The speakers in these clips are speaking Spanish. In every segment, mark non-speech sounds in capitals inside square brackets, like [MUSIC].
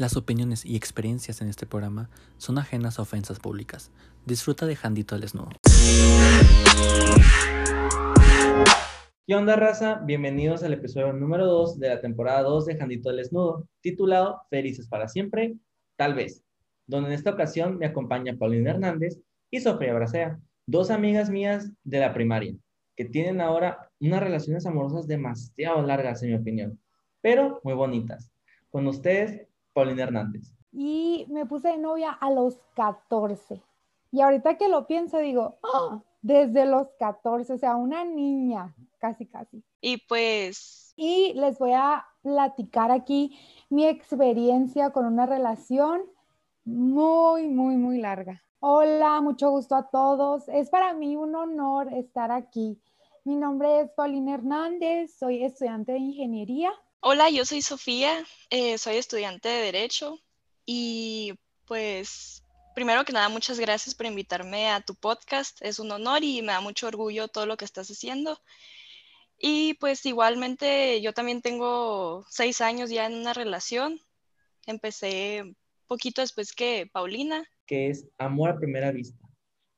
Las opiniones y experiencias en este programa son ajenas a ofensas públicas. Disfruta de Jandito al Desnudo. ¿Qué onda, raza? Bienvenidos al episodio número 2 de la temporada 2 de Jandito al Desnudo, titulado Felices para siempre, tal vez, donde en esta ocasión me acompaña Paulina Hernández y Sofía Bracea, dos amigas mías de la primaria, que tienen ahora unas relaciones amorosas demasiado largas, en mi opinión, pero muy bonitas. Con ustedes, Paulina Hernández. Y me puse de novia a los 14. Y ahorita que lo pienso, digo, ¡ah! desde los 14, o sea, una niña, casi, casi. Y pues... Y les voy a platicar aquí mi experiencia con una relación muy, muy, muy larga. Hola, mucho gusto a todos. Es para mí un honor estar aquí. Mi nombre es Paulina Hernández, soy estudiante de ingeniería Hola, yo soy Sofía, eh, soy estudiante de Derecho y pues primero que nada muchas gracias por invitarme a tu podcast, es un honor y me da mucho orgullo todo lo que estás haciendo. Y pues igualmente yo también tengo seis años ya en una relación, empecé poquito después que Paulina. Que es amor a primera vista.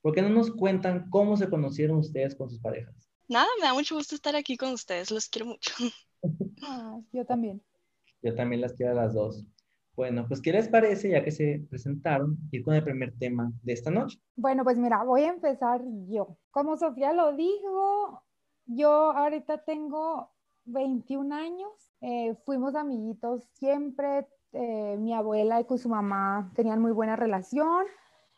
¿Por qué no nos cuentan cómo se conocieron ustedes con sus parejas? Nada, me da mucho gusto estar aquí con ustedes, los quiero mucho. [LAUGHS] Ah, yo también. Yo también las quiero a las dos. Bueno, pues ¿qué les parece, ya que se presentaron, ir con el primer tema de esta noche? Bueno, pues mira, voy a empezar yo. Como Sofía lo dijo, yo ahorita tengo 21 años, eh, fuimos amiguitos siempre, eh, mi abuela y con su mamá tenían muy buena relación,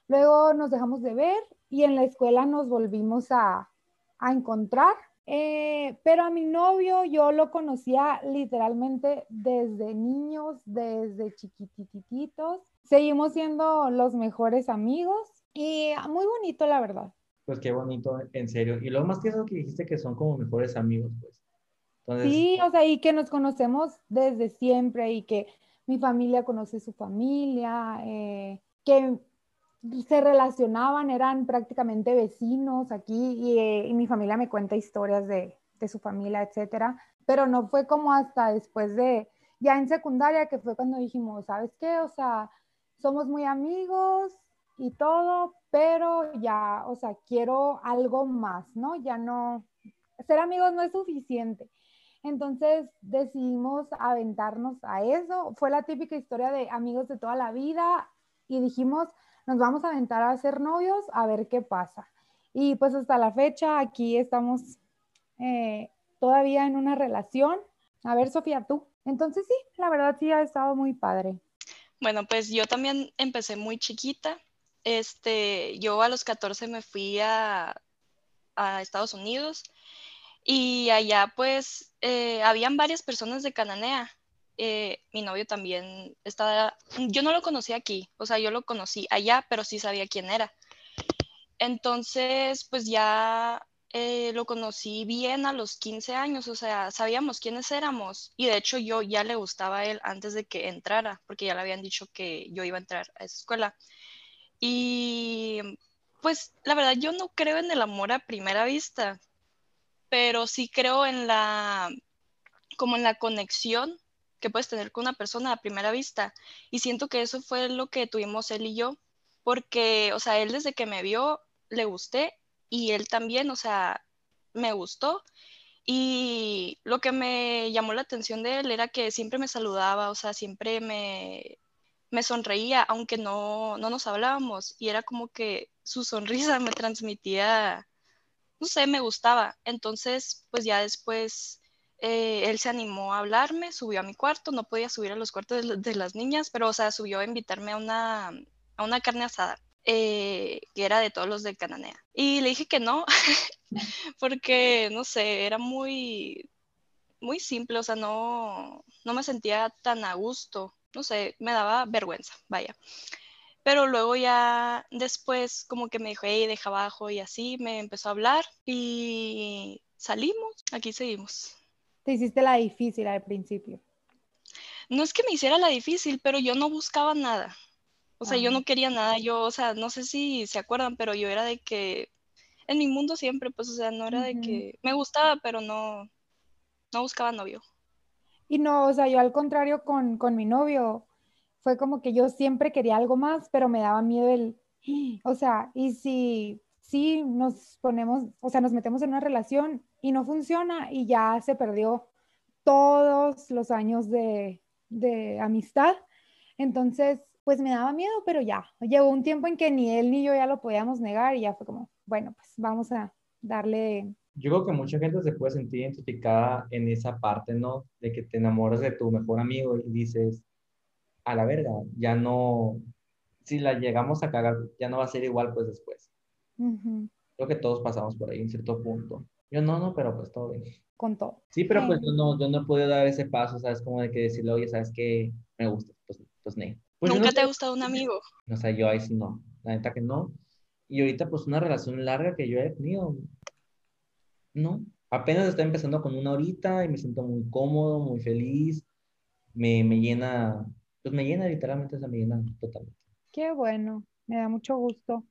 luego nos dejamos de ver y en la escuela nos volvimos a, a encontrar eh, pero a mi novio yo lo conocía literalmente desde niños, desde chiquitititos. Seguimos siendo los mejores amigos y muy bonito, la verdad. Pues qué bonito, en serio. Y lo más que eso que dijiste que son como mejores amigos, pues. Sí, o sea, y que nos conocemos desde siempre y que mi familia conoce su familia, eh, que se relacionaban, eran prácticamente vecinos aquí eh, y, mi familia me cuenta historias de, de, su familia, etcétera, pero no fue como hasta después de, ya en secundaria, que fue cuando dijimos, ¿sabes qué? O sea, somos muy amigos y todo, pero ya, o sea, quiero algo más, ¿no? Ya no, ser amigos no es suficiente. Entonces decidimos aventarnos a eso. Fue la típica historia de amigos de toda la vida y dijimos, nos vamos a aventar a ser novios a ver qué pasa. Y pues hasta la fecha aquí estamos eh, todavía en una relación. A ver, Sofía, tú. Entonces sí, la verdad sí ha estado muy padre. Bueno, pues yo también empecé muy chiquita. Este, yo a los 14 me fui a, a Estados Unidos y allá pues eh, habían varias personas de Cananea eh, mi novio también estaba, yo no lo conocí aquí, o sea, yo lo conocí allá, pero sí sabía quién era. Entonces, pues ya eh, lo conocí bien a los 15 años, o sea, sabíamos quiénes éramos y de hecho yo ya le gustaba a él antes de que entrara, porque ya le habían dicho que yo iba a entrar a esa escuela. Y pues la verdad yo no creo en el amor a primera vista, pero sí creo en la, como en la conexión que puedes tener con una persona a primera vista. Y siento que eso fue lo que tuvimos él y yo, porque, o sea, él desde que me vio le gusté y él también, o sea, me gustó. Y lo que me llamó la atención de él era que siempre me saludaba, o sea, siempre me, me sonreía, aunque no, no nos hablábamos. Y era como que su sonrisa me transmitía, no sé, me gustaba. Entonces, pues ya después eh, él se animó a hablarme, subió a mi cuarto, no podía subir a los cuartos de, las niñas, pero, o sea, subió a invitarme a una, a una carne asada, eh, que era de todos los de Cananea. Y le dije que no, [LAUGHS] porque, no sé, era muy, muy simple, o sea, no, no me sentía tan a gusto, no sé, me daba vergüenza, vaya. Pero luego ya después como que me dijo, hey, deja abajo y así, me empezó a hablar y salimos, aquí seguimos te hiciste la difícil al principio. No es que me hiciera la difícil, pero yo no buscaba nada. O sea, yo no quería nada. Yo, o sea, no sé si se acuerdan, pero yo era de que en mi mundo siempre, pues, o sea, no era de que me gustaba, pero no, no buscaba novio. Y no, o sea, yo al contrario con, con mi novio, fue como que yo siempre quería algo más, pero me daba miedo el, o sea, y si, si nos ponemos, o sea, nos metemos en una relación y no funciona y ya se perdió todos los años de, de amistad. Entonces, pues me daba miedo, pero ya, llegó un tiempo en que ni él ni yo ya lo podíamos negar y ya fue como, bueno, pues vamos a darle. Yo creo que mucha gente se puede sentir identificada en esa parte, ¿no? De que te enamoras de tu mejor amigo y dices, a la verga, ya no, si la llegamos a cagar, ya no va a ser igual pues después. Creo que todos pasamos por ahí en cierto punto. Yo no, no, pero pues todo bien. Con todo. Sí, pero pues yo no, yo no he podido dar ese paso, ¿sabes? Como de que decirle, oye, ¿sabes qué? Me gusta, pues, pues, ne. Pues ¿Nunca te ha gustado un amigo? O sea, yo ahí sí no, la neta que no. Y ahorita pues una relación larga que yo he tenido, no. Apenas estoy empezando con una horita y me siento muy cómodo, muy feliz. Me, me llena, pues me llena literalmente, esa me llena totalmente. Qué bueno, me da mucho gusto.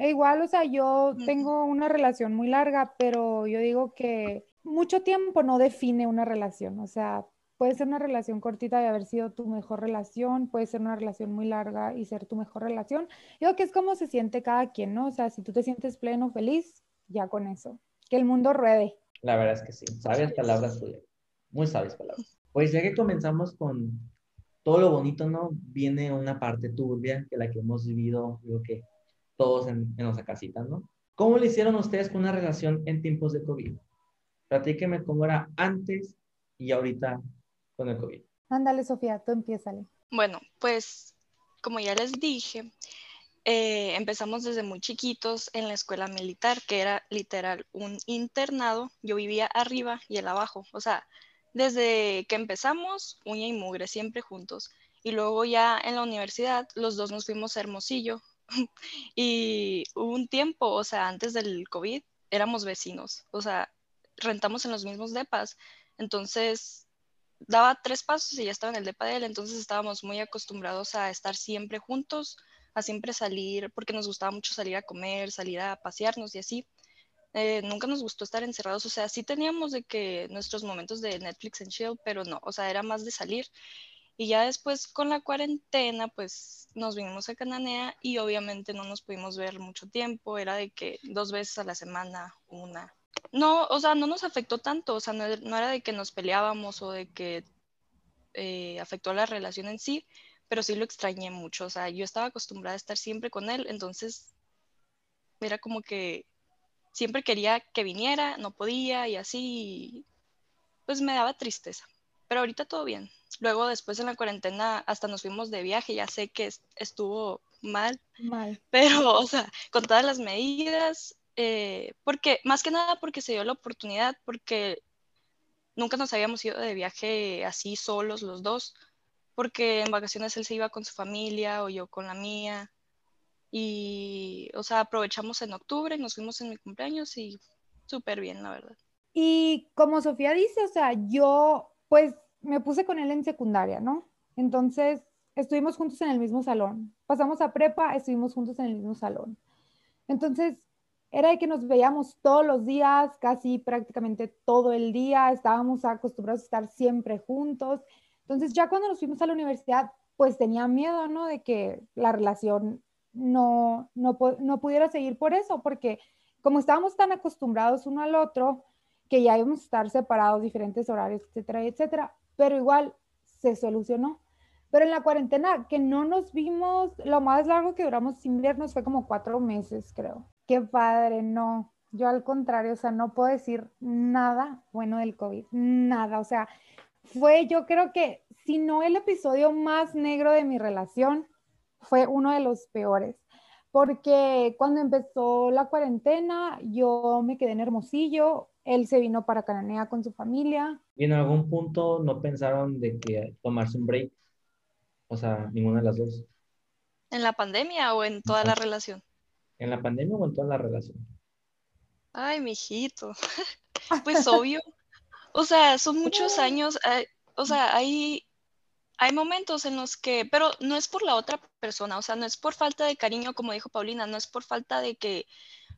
E igual, o sea, yo tengo una relación muy larga, pero yo digo que mucho tiempo no define una relación. O sea, puede ser una relación cortita y haber sido tu mejor relación, puede ser una relación muy larga y ser tu mejor relación. Yo creo que es como se siente cada quien, ¿no? O sea, si tú te sientes pleno, feliz, ya con eso. Que el mundo ruede. La verdad es que sí. Sabias palabras tuyas. Muy sabias palabras. Pues ya que comenzamos con todo lo bonito, ¿no? Viene una parte turbia que la que hemos vivido, creo que todos en, en nuestra casita, ¿no? ¿Cómo le hicieron ustedes con una relación en tiempos de COVID? Platíqueme cómo era antes y ahorita con el COVID. Ándale, Sofía, tú empiézale. Bueno, pues como ya les dije, eh, empezamos desde muy chiquitos en la escuela militar, que era literal un internado. Yo vivía arriba y él abajo. O sea, desde que empezamos, uña y mugre, siempre juntos. Y luego ya en la universidad, los dos nos fuimos a Hermosillo. [LAUGHS] y hubo un tiempo, o sea, antes del COVID, éramos vecinos. O sea, rentamos en los mismos depas. Entonces, daba tres pasos y ya estaba en el depa de él, entonces estábamos muy acostumbrados a estar siempre juntos, a siempre salir, porque nos gustaba mucho salir a comer, salir a pasearnos y así. Eh, nunca nos gustó estar encerrados, o sea, sí teníamos de que nuestros momentos de Netflix and chill, pero no, o sea, era más de salir. Y ya después con la cuarentena, pues nos vinimos a Cananea y obviamente no nos pudimos ver mucho tiempo, era de que dos veces a la semana, una, no, o sea, no nos afectó tanto, o sea, no, era de que nos peleábamos o de que eh, afectó la relación en sí, pero sí lo extrañé mucho, o sea, yo estaba acostumbrada a estar siempre con él, entonces era como que siempre quería que viniera, no podía y así, pues me daba tristeza, pero ahorita todo bien. Luego después en la cuarentena hasta nos fuimos de viaje, ya sé que estuvo mal, mal, pero [LAUGHS] o sea, con todas las medidas, eh, porque más que nada porque se dio la oportunidad, porque nunca nos habíamos ido de viaje así solos los dos, porque en vacaciones él se iba con su familia o yo con la mía. Y, o sea, aprovechamos en octubre, nos fuimos en mi cumpleaños y súper bien, la verdad. Y como Sofía dice, o sea, yo pues me puse con él en secundaria, ¿no? Entonces, estuvimos juntos en el mismo salón. Pasamos a prepa, estuvimos juntos en el mismo salón. Entonces, era de que nos veíamos todos los días, casi prácticamente todo el día, estábamos acostumbrados a estar siempre juntos. Entonces ya cuando nos fuimos a la universidad, pues tenía miedo, ¿no? De que la relación no, no, no pudiera seguir por eso, porque como estábamos tan acostumbrados uno al otro, que ya íbamos a estar separados, diferentes horarios, etcétera, etcétera, pero igual se solucionó. Pero en la cuarentena, que no nos vimos, lo más largo que duramos sin vernos fue como cuatro meses, creo. Qué padre, no. Yo al contrario, o sea, no puedo decir nada bueno del COVID, nada. O sea, fue yo creo que, si no el episodio más negro de mi relación, fue uno de los peores. Porque cuando empezó la cuarentena, yo me quedé en Hermosillo, él se vino para Cananea con su familia. ¿Y en algún punto no pensaron de que tomarse un break? O sea, ninguna de las dos. ¿En la pandemia o en toda la relación? ¿En la pandemia o en toda la relación? Ay, mijito. [LAUGHS] pues obvio. O sea, son muchos años. Eh, o sea, hay, hay momentos en los que, pero no es por la otra persona, o sea, no es por falta de cariño, como dijo Paulina, no es por falta de que,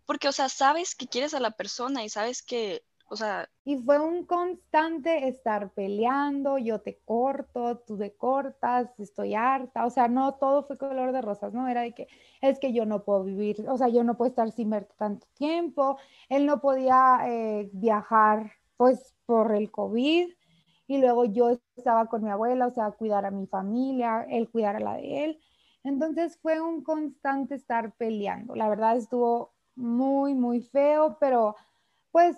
porque, o sea, sabes que quieres a la persona y sabes que, O sea... Y fue un constante estar peleando, yo te corto, tú te cortas, estoy harta, o sea, no todo fue color de rosas, ¿no? Era de que es que yo no puedo vivir, o sea, yo no puedo estar sin ver tanto tiempo, él no podía eh, viajar pues por el COVID y luego yo estaba con mi abuela, o sea, cuidar a mi familia, él cuidar a la de él. Entonces fue un constante estar peleando. La verdad estuvo muy, muy feo, pero pues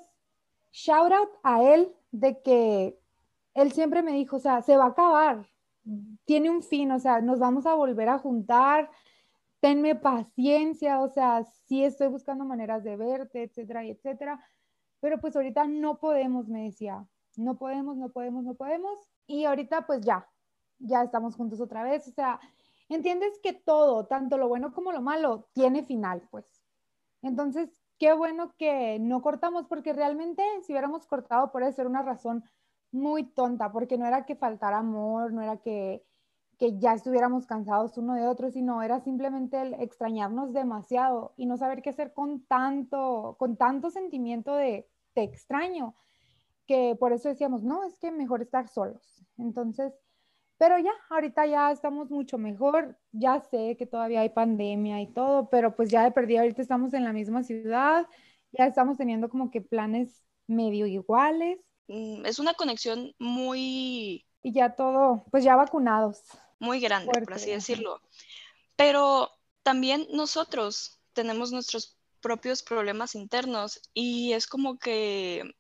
shout out a él de que él siempre me dijo, o sea, se va a acabar, tiene un fin, o sea, nos vamos a volver a juntar, tenme paciencia, o sea, sí estoy buscando maneras de verte, etcétera, etcétera, pero pues ahorita no podemos, me decía, no podemos, no podemos, no podemos, y ahorita pues ya, ya estamos juntos otra vez, o sea, entiendes que todo, tanto lo bueno como lo malo, tiene final, pues. Entonces, qué bueno que no cortamos, porque realmente si hubiéramos cortado por eso era una razón muy tonta, porque no era que faltara amor, no era que, que ya estuviéramos cansados uno de otro, sino era simplemente el extrañarnos demasiado y no saber qué hacer con tanto, con tanto sentimiento de te extraño, que por eso decíamos, no, es que mejor estar solos. Entonces, pero ya, ahorita ya estamos mucho mejor. Ya sé que todavía hay pandemia y todo, pero pues ya de perdida ahorita estamos en la misma ciudad, ya estamos teniendo como que planes medio iguales. Mm, es una conexión muy... Y ya todo, pues ya vacunados. Muy grande, por así decirlo. Pero también nosotros tenemos nuestros propios problemas internos y es como que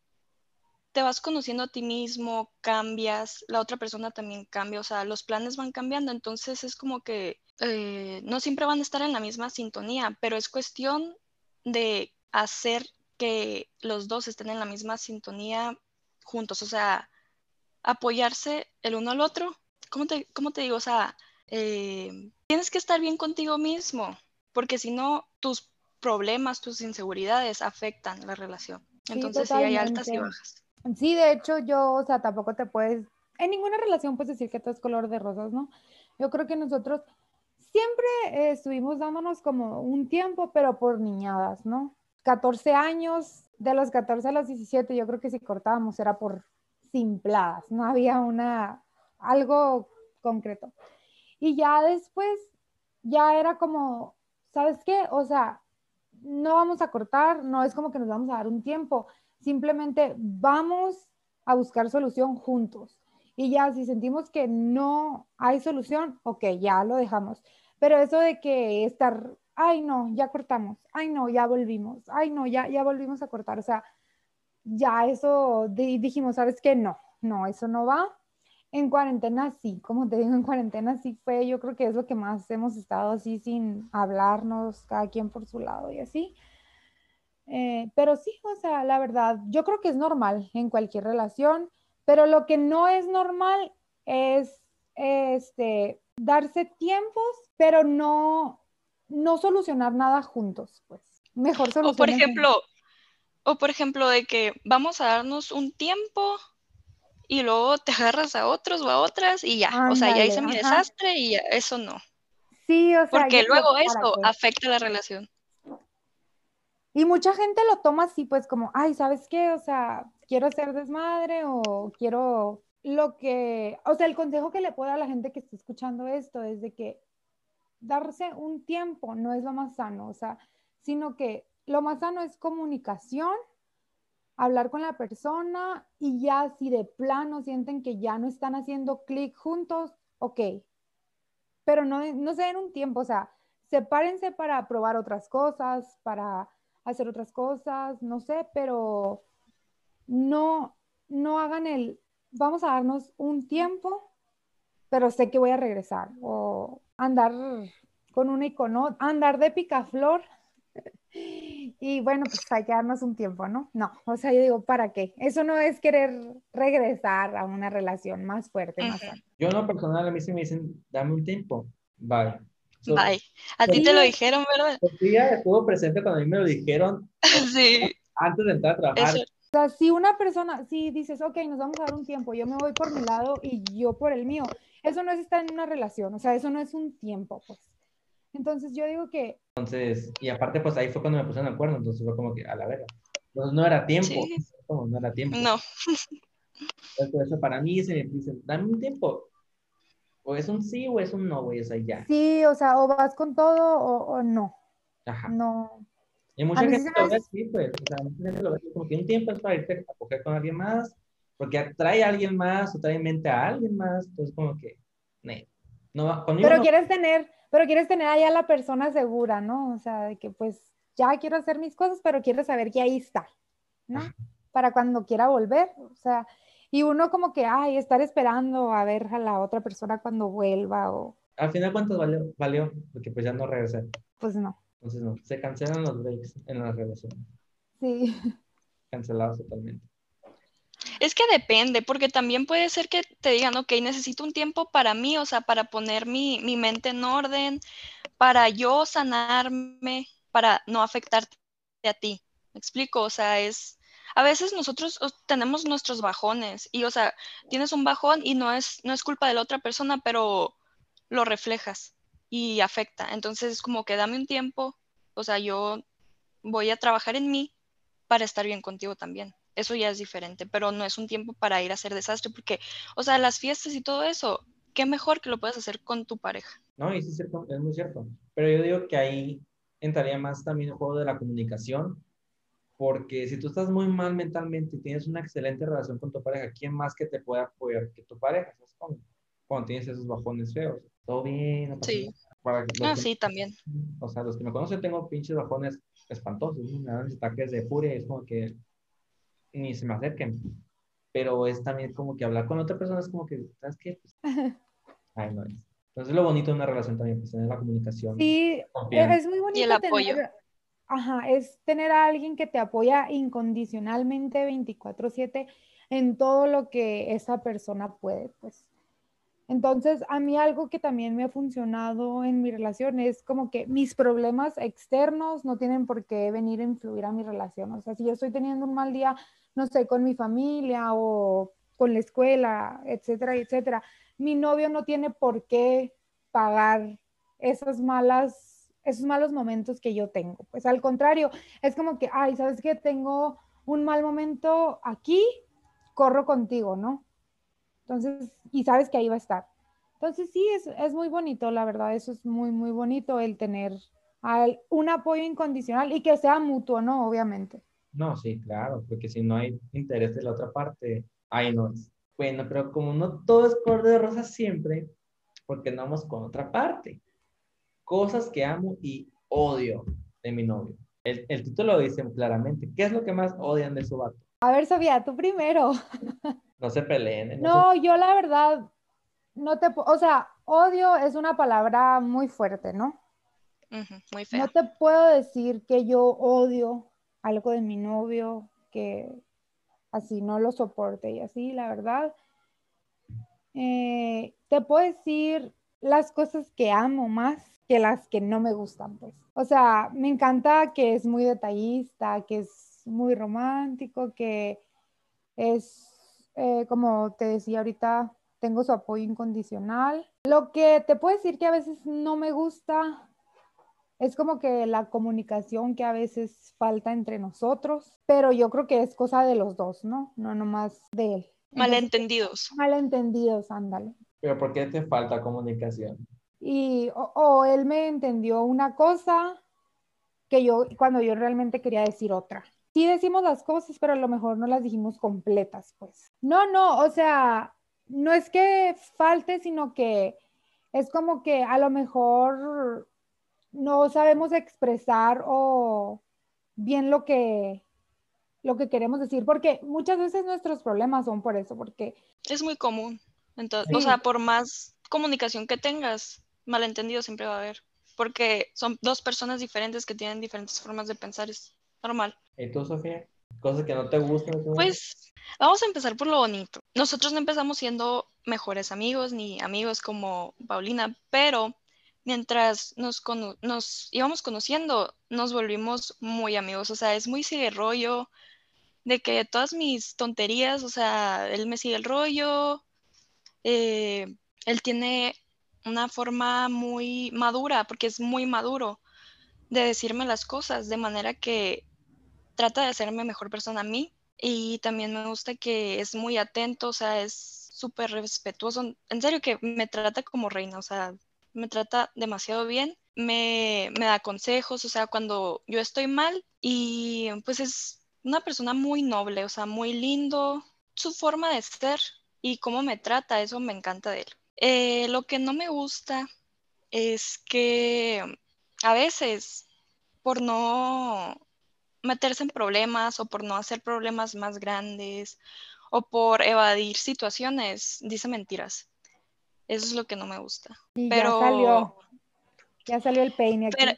te vas conociendo a ti mismo, cambias, la otra persona también cambia, o sea, los planes van cambiando, entonces es como que eh, no siempre van a estar en la misma sintonía, pero es cuestión de hacer que los dos estén en la misma sintonía juntos, o sea, apoyarse el uno al otro. ¿Cómo te, cómo te digo? O sea, eh, tienes que estar bien contigo mismo, porque si no, tus problemas, tus inseguridades afectan la relación. Entonces, sí, hay altas y bajas. Sí, de hecho, yo, o sea, tampoco te puedes, en ninguna relación puedes decir que todo es color de rosas, ¿no? Yo creo que nosotros siempre eh, estuvimos dándonos como un tiempo, pero por niñadas, ¿no? 14 años, de los 14 a los 17, yo creo que si cortábamos era por simpladas, no había una, algo concreto. Y ya después, ya era como, ¿sabes qué? O sea, no vamos a cortar, no es como que nos vamos a dar un tiempo, Simplemente vamos a buscar solución juntos. Y ya, si sentimos que no hay solución, ok, ya lo dejamos. Pero eso de que estar, ay no, ya cortamos, ay no, ya volvimos, ay no, ya, ya volvimos a cortar. O sea, ya eso dijimos, ¿sabes qué? No, no, eso no va. En cuarentena sí, como te digo, en cuarentena sí fue, yo creo que es lo que más hemos estado así sin hablarnos, cada quien por su lado y así. Eh, pero sí, o sea, la verdad, yo creo que es normal en cualquier relación, pero lo que no es normal es este, darse tiempos, pero no, no solucionar nada juntos, pues. Mejor solucionar. O por ejemplo, o por ejemplo, de que vamos a darnos un tiempo y luego te agarras a otros o a otras y ya, o sea, ya hice mi desastre y eso no. Sí, o sea, porque luego eso afecta la relación. Y mucha gente lo toma así, pues como, ay, ¿sabes qué? O sea, quiero ser desmadre o quiero lo que, o sea, el consejo que le puedo a la gente que está escuchando esto es de que darse un tiempo no es lo más sano, o sea, sino que lo más sano es comunicación, hablar con la persona y ya si de plano sienten que ya no están haciendo clic juntos, ok, pero no, no se den un tiempo, o sea, sepárense para probar otras cosas, para hacer otras cosas, no sé, pero no, no hagan el, vamos a darnos un tiempo, pero sé que voy a regresar, o andar con un icono, andar de picaflor. [LAUGHS] Y bueno, pues hay que darnos un tiempo, ¿no? No, o sea, yo digo, ¿para qué? Eso no es querer regresar a una relación más fuerte, más Yo no personal, a mí sí me dicen, dame un tiempo, bye. Bye. A ti te lo dijeron, ¿verdad? Sofía estuvo presente cuando a mí me lo dijeron. [LAUGHS] sí. Antes de entrar a trabajar. O sea, si una persona, si dices, ok, nos vamos a dar un tiempo, yo me voy por mi lado y yo por el mío, eso no es estar en una relación, o sea, eso no es un tiempo, pues. Entonces yo digo que... Entonces, y aparte, pues ahí fue cuando me pusieron el cuerno, entonces fue como que a la verga. Pues no era tiempo. Sí. ¿Cómo? No era tiempo. No, Eso, eso para mí se me dice, dame un tiempo. O es un sí o es un no, güey, o sea, ya. Sí, o sea, o vas con todo o, o no. Ajá. No. Y mucha A gente lo ve así, pues. O sea, mucha gente lo ve como que un tiempo es para irte a coger con alguien más, porque atrae a alguien más o trae en mente a alguien más. Entonces, como que, ne, no conmigo Pero no- quieres tener, pero quieres tener ahí a la persona segura, ¿no? O sea, de que pues ya quiero hacer mis cosas, pero quiero saber que ahí está, ¿no? Ajá. Para cuando quiera volver, o sea, y uno como que, ay, estar esperando a ver a la otra persona cuando vuelva o, Al final, ¿cuántos valió? Valió, porque pues ya no regresé. pues no, Entonces, no, se cancelan los breaks en las relaciones. sí. Cancelados totalmente. es que depende, porque también puede ser que te digan, ok, necesito un tiempo para mí, o sea, para poner mi, mi mente en orden, para yo sanarme, para no afectarte a ti. ¿Me explico? O sea, es... A veces nosotros tenemos nuestros bajones y, o sea, tienes un bajón y no es, no es culpa de la otra persona, pero lo reflejas y afecta. Entonces es como que dame un tiempo, o sea, yo voy a trabajar en mí para estar bien contigo también. Eso ya es diferente, pero no es un tiempo para ir a hacer desastre, porque, o sea, las fiestas y todo eso, qué mejor que lo puedas hacer con tu pareja. No, y sí es cierto, es muy cierto. Pero yo digo que ahí entraría más también el juego de la comunicación, porque si tú estás muy mal mentalmente y tienes una excelente relación con tu pareja, ¿quién más que te puede apoyar que tu pareja? ¿Sabes cómo? Cuando tienes esos bajones feos. Todo bien, no Sí. Para Ah, que- sí, también. O sea, los que me conocen tengo pinches bajones espantosos, ¿no? me dan ataques de furia, es como que ni se me acerquen. Pero es también como que hablar con otra persona es como que, ¿sabes qué? Pues, [LAUGHS] ay, no es. Entonces lo bonito de una relación también, pues tener la comunicación. Sí, es muy bonito el apoyo. Ajá, es tener a alguien que te apoya incondicionalmente 24/7 en todo lo que esa persona puede, pues. Entonces, a mí algo que también me ha funcionado en mi relación es como que mis problemas externos no tienen por qué venir a influir a mi relación. O sea, si yo estoy teniendo un mal día, no sé, con mi familia o con la escuela, etcétera, etcétera, mi novio no tiene por qué pagar esas malas, esos malos momentos que yo tengo. Pues al contrario, es como que, ay, ¿sabes qué? Tengo un mal momento aquí, corro contigo, ¿no? Entonces, y sabes que ahí va a estar. Entonces, sí, es, es muy bonito, la verdad, eso es muy, muy bonito el tener un apoyo incondicional y que sea mutuo, ¿no? Obviamente. No, sí, claro, porque si no hay interés de la otra parte, ahí no es. Bueno, pero como no todo es color de rosa siempre, porque no vamos con otra parte. Cosas que amo y odio de mi novio. El, el título lo dice claramente. ¿Qué es lo que más odian de su vato? A ver, Sofía, tú primero. [LAUGHS] No se peleen. No, yo la verdad, no te, o sea, odio es una palabra muy fuerte, ¿no? Muy fea. No te puedo decir que yo odio algo de mi novio, que así no lo soporte y así, la verdad. Eh, te puedo decir las cosas que amo más que las que no me gustan, pues. O sea, me encanta que es muy detallista, que es muy romántico, que es, eh, como te decía ahorita, tengo su apoyo incondicional. Lo que te puedo decir que a veces no me gusta es como que la comunicación que a veces falta entre nosotros, pero yo creo que es cosa de los dos, ¿no? No nomás de él. Entonces, Malentendidos. malentendidos, ándale. Pero ¿por qué te falta comunicación? Y o, o él me entendió una cosa que yo cuando yo realmente quería decir otra. Sí decimos las cosas, pero a lo mejor no las dijimos completas, pues. No, no, o sea, no es que falte, sino que es como que a lo mejor no sabemos expresar o bien lo que lo que queremos decir, porque muchas veces nuestros problemas son por eso, porque Es muy común. Entonces, Sí. o sea, por más comunicación que tengas, malentendido siempre va a haber. Porque son dos personas diferentes que tienen diferentes formas de pensar. Es normal. ¿Y tú, Sofía? Cosas que no te gustan. Pues vamos a empezar por lo bonito. Nosotros no empezamos siendo mejores amigos ni amigos como Paulina, pero mientras nos, cono- nos íbamos conociendo, nos volvimos muy amigos. O sea, es muy sigue rollo de que todas mis tonterías, o sea, él me sigue el rollo, eh, él tiene una forma muy madura, porque es muy maduro de decirme las cosas, de manera que trata de hacerme mejor persona a mí y también me gusta que es muy atento, o sea, es súper respetuoso. En serio que me trata como reina, o sea, me trata demasiado bien, me, me da consejos, o sea, cuando yo estoy mal y pues es una persona muy noble, o sea, muy lindo, su forma de ser y cómo me trata, eso me encanta de él. Eh, lo que no me gusta es que a veces por no meterse en problemas o por no hacer problemas más grandes o por evadir situaciones, dice mentiras. Eso es lo que no me gusta. Y pero ya salió. Ya salió el peine aquí. pero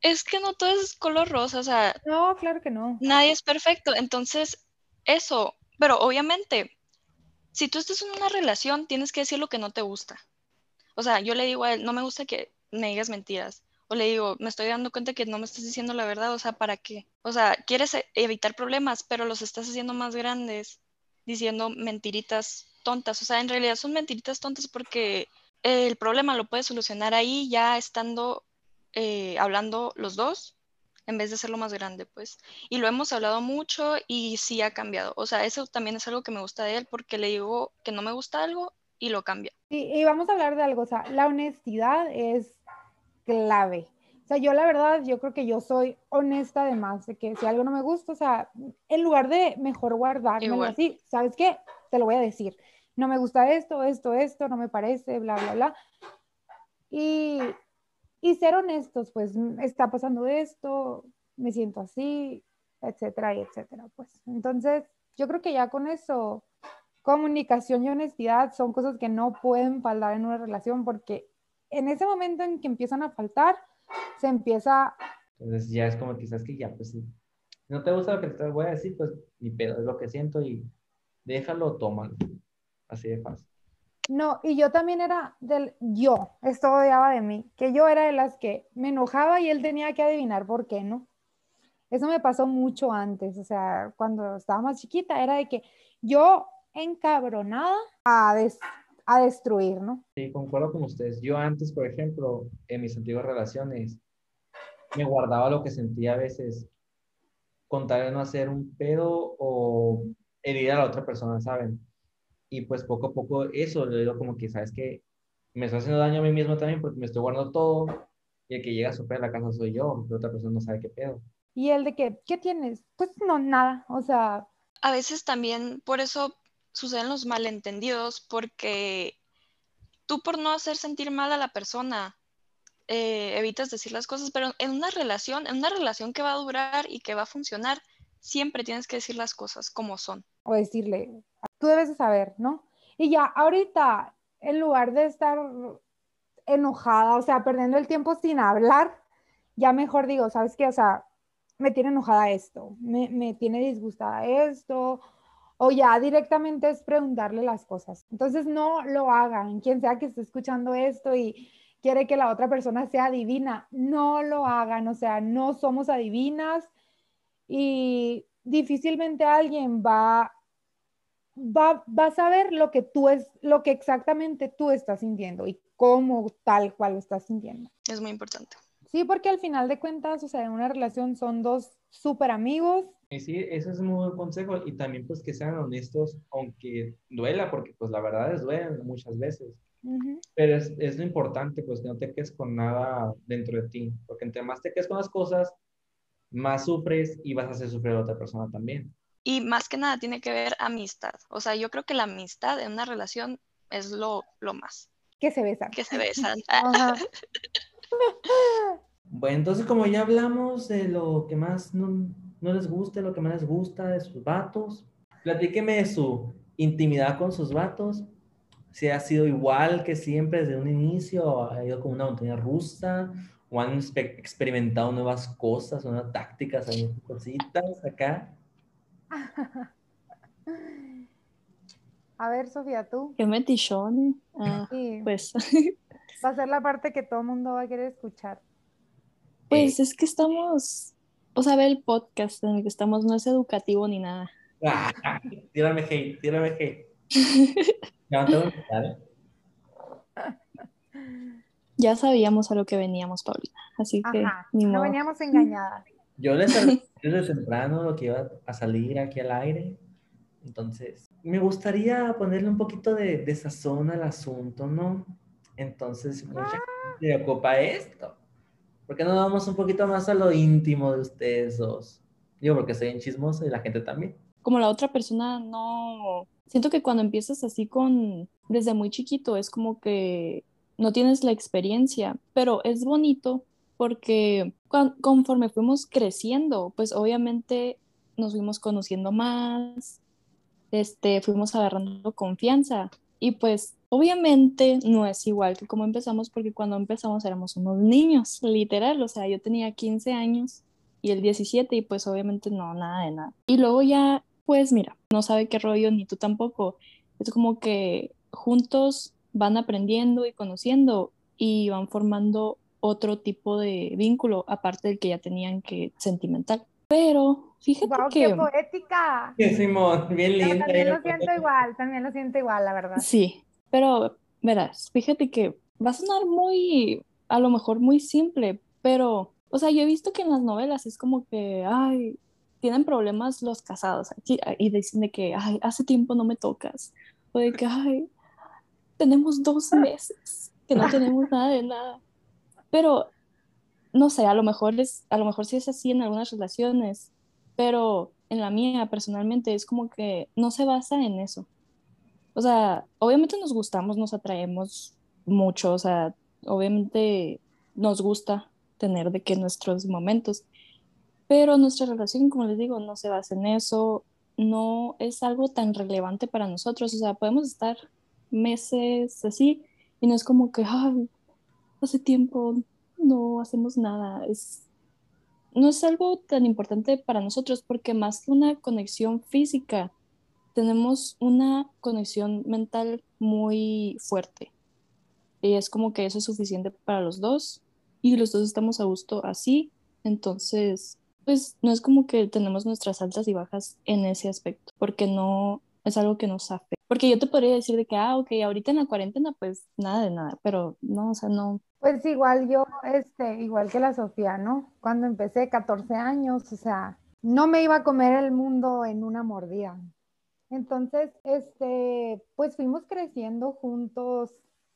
es que no todo es color rosa, o sea, No, claro que no. nadie es perfecto. Entonces, eso, pero obviamente, si tú estás en una relación, tienes que decir lo que no te gusta. O sea, yo le digo a él, no me gusta que me digas mentiras. O le digo, me estoy dando cuenta que no me estás diciendo la verdad, o sea, ¿para qué? O sea, quieres e- evitar problemas, pero los estás haciendo más grandes, diciendo mentiritas tontas. O sea, en realidad son mentiritas tontas porque el problema lo puedes solucionar ahí ya estando eh, hablando los dos, en vez de hacerlo más grande, pues. Y lo hemos hablado mucho y sí ha cambiado. O sea, eso también es algo que me gusta de él porque le digo que no me gusta algo y lo cambia. Y, y vamos a hablar de algo, o sea, la honestidad es clave. O sea, yo la verdad, yo creo que yo soy honesta además de que si algo no me gusta, o sea, en lugar de mejor guardármelo así, ¿sabes qué? Te lo voy a decir. No me gusta esto, esto, esto, no me parece, bla, bla, bla. Y, y ser honestos, pues "Mm, está pasando esto, me siento así, etcétera, y etcétera. Pues entonces, yo creo que ya con eso, comunicación y honestidad son cosas que no pueden faltar en una relación porque en ese momento en que empiezan a faltar, se empieza, Entonces ya es como quizás que ya, pues. Si no te gusta lo que te voy a decir, pues ni pedo, es lo que siento y déjalo, tómalo. Así de fácil. No, y yo también era del, yo, esto odiaba de mí, que yo era de las que me enojaba y él tenía que adivinar por qué, ¿no? Eso me pasó mucho antes, o sea, cuando estaba más chiquita, era de que yo encabronada a, des- a destruir, ¿no? Sí, concuerdo con ustedes. Yo antes, por ejemplo, en mis antiguas relaciones, me guardaba lo que sentía a veces con tal de no hacer un pedo o herir a la otra persona, ¿saben? Y pues poco a poco eso, le digo como que, ¿sabes qué? Me estoy haciendo daño a mí mismo también porque me estoy guardando todo y el que llega a a la casa soy yo, la otra persona no sabe qué pedo. Y él de que, ¿qué tienes? Pues no, nada, o sea, A veces también por eso suceden los malentendidos, porque tú por no hacer sentir mal a la persona, eh, evitas decir las cosas, pero en una relación, en una relación que va a durar y que va a funcionar, siempre tienes que decir las cosas como son. o decirle, tú debes de saber, ¿no? Y ya, ahorita, en lugar de estar enojada, o sea, perdiendo el tiempo sin hablar, ya mejor digo, ¿sabes qué? O sea, me tiene enojada esto, me, me tiene disgustada esto, o ya directamente es preguntarle las cosas. Entonces, no lo hagan, quien sea que esté escuchando esto y quiere que la otra persona sea divina, no lo hagan, o sea, no somos adivinas y difícilmente alguien va, va, va a saber lo que tú es, lo que exactamente tú estás sintiendo y cómo tal cual lo estás sintiendo. Es muy importante. Sí, porque al final de cuentas, o sea, en una relación son dos súper amigos. Y sí, ese es un muy buen consejo y también pues que sean honestos, aunque duela, porque pues la verdad es duelen muchas veces. Pero es, es lo importante, pues que no te quedes con nada dentro de ti, porque entre más te quedes con las cosas, más sufres y vas a hacer sufrir a otra persona también. Y más que nada tiene que ver amistad. O sea, yo creo que la amistad en una relación es lo, lo más, Que se besan. que se besan. [LAUGHS] [LAUGHS] Bueno, entonces como ya hablamos de lo que más no, no les gusta, lo que más les gusta de sus vatos, platíqueme de su intimidad con sus vatos, si ha sido igual que siempre desde un inicio, o ha ido como una montaña rusa, o han expe- experimentado nuevas cosas, nuevas tácticas, hay cositas acá. A ver, Sofía, tú. Qué metichón. Ah, Sí, pues, va a ser la parte que todo el mundo va a querer escuchar. pues es que estamos, o sea, ve el podcast en el que estamos no es educativo ni nada. Ah, [LAUGHS] tírame hate, tírame hate. [LAUGHS] Ya no tengo que ¿eh? Ya sabíamos a lo que veníamos, Paulina, así que Ajá, ni no veníamos engañadas. Yo les desde temprano lo que iba a salir aquí al aire. Entonces, me gustaría ponerle un poquito de, de sazón al asunto, ¿no? Entonces, mucha gente le ocupa esto. ¿Por qué no vamos un poquito más a lo íntimo de ustedes dos? Digo, porque soy en chismoso y la gente también. Como la otra persona no... Siento que cuando empiezas así con... Desde muy chiquito es como que no tienes la experiencia, pero es bonito porque conforme fuimos creciendo, pues obviamente nos fuimos conociendo más, este, fuimos agarrando confianza y pues obviamente no es igual que como empezamos porque cuando empezamos éramos unos niños, literal, o sea, yo tenía 15 años y el 17 y pues obviamente no, nada de nada. Y luego ya, pues mira, no sabe qué rollo ni tú tampoco. Es como que juntos van aprendiendo y conociendo y van formando otro tipo de vínculo aparte del que ya tenían que sentimental. Pero fíjate que... ¡Qué poética! Sí, Simón, bien linda. también lo siento igual, también lo siento igual, la verdad. Sí, pero verás, fíjate que va a sonar muy, a lo mejor muy simple, pero, o sea, yo he visto que en las novelas es como que, ay, tienen problemas los casados y dicen de que, ay, hace tiempo no me tocas, o de que, ay, tenemos dos meses que no tenemos nada de nada. Pero, no sé, a lo mejor es, a lo mejor sí es así en algunas relaciones, pero en la mía personalmente es como que no se basa en eso. O sea, obviamente nos gustamos, nos atraemos mucho, o sea, obviamente nos gusta tener de que nuestros momentos, pero nuestra relación, como les digo, no se basa en eso, no es algo tan relevante para nosotros, o sea, podemos estar meses así y no es como que, ay, hace tiempo no hacemos nada. Es, no es algo tan importante para nosotros porque más que una conexión física, tenemos una conexión mental muy fuerte. Y es como que eso es suficiente para los dos y los dos estamos a gusto así. Entonces, pues no es como que tenemos nuestras altas y bajas en ese aspecto, porque no es algo que nos afecta. Porque yo te podría decir de que, ah, ok, ahorita en la cuarentena, pues nada de nada, pero no, o sea, no. Pues igual yo, este, igual que la Sofía, ¿no? Cuando empecé 14 años, o sea, no me iba a comer el mundo en una mordida. Entonces, este, pues fuimos creciendo juntos,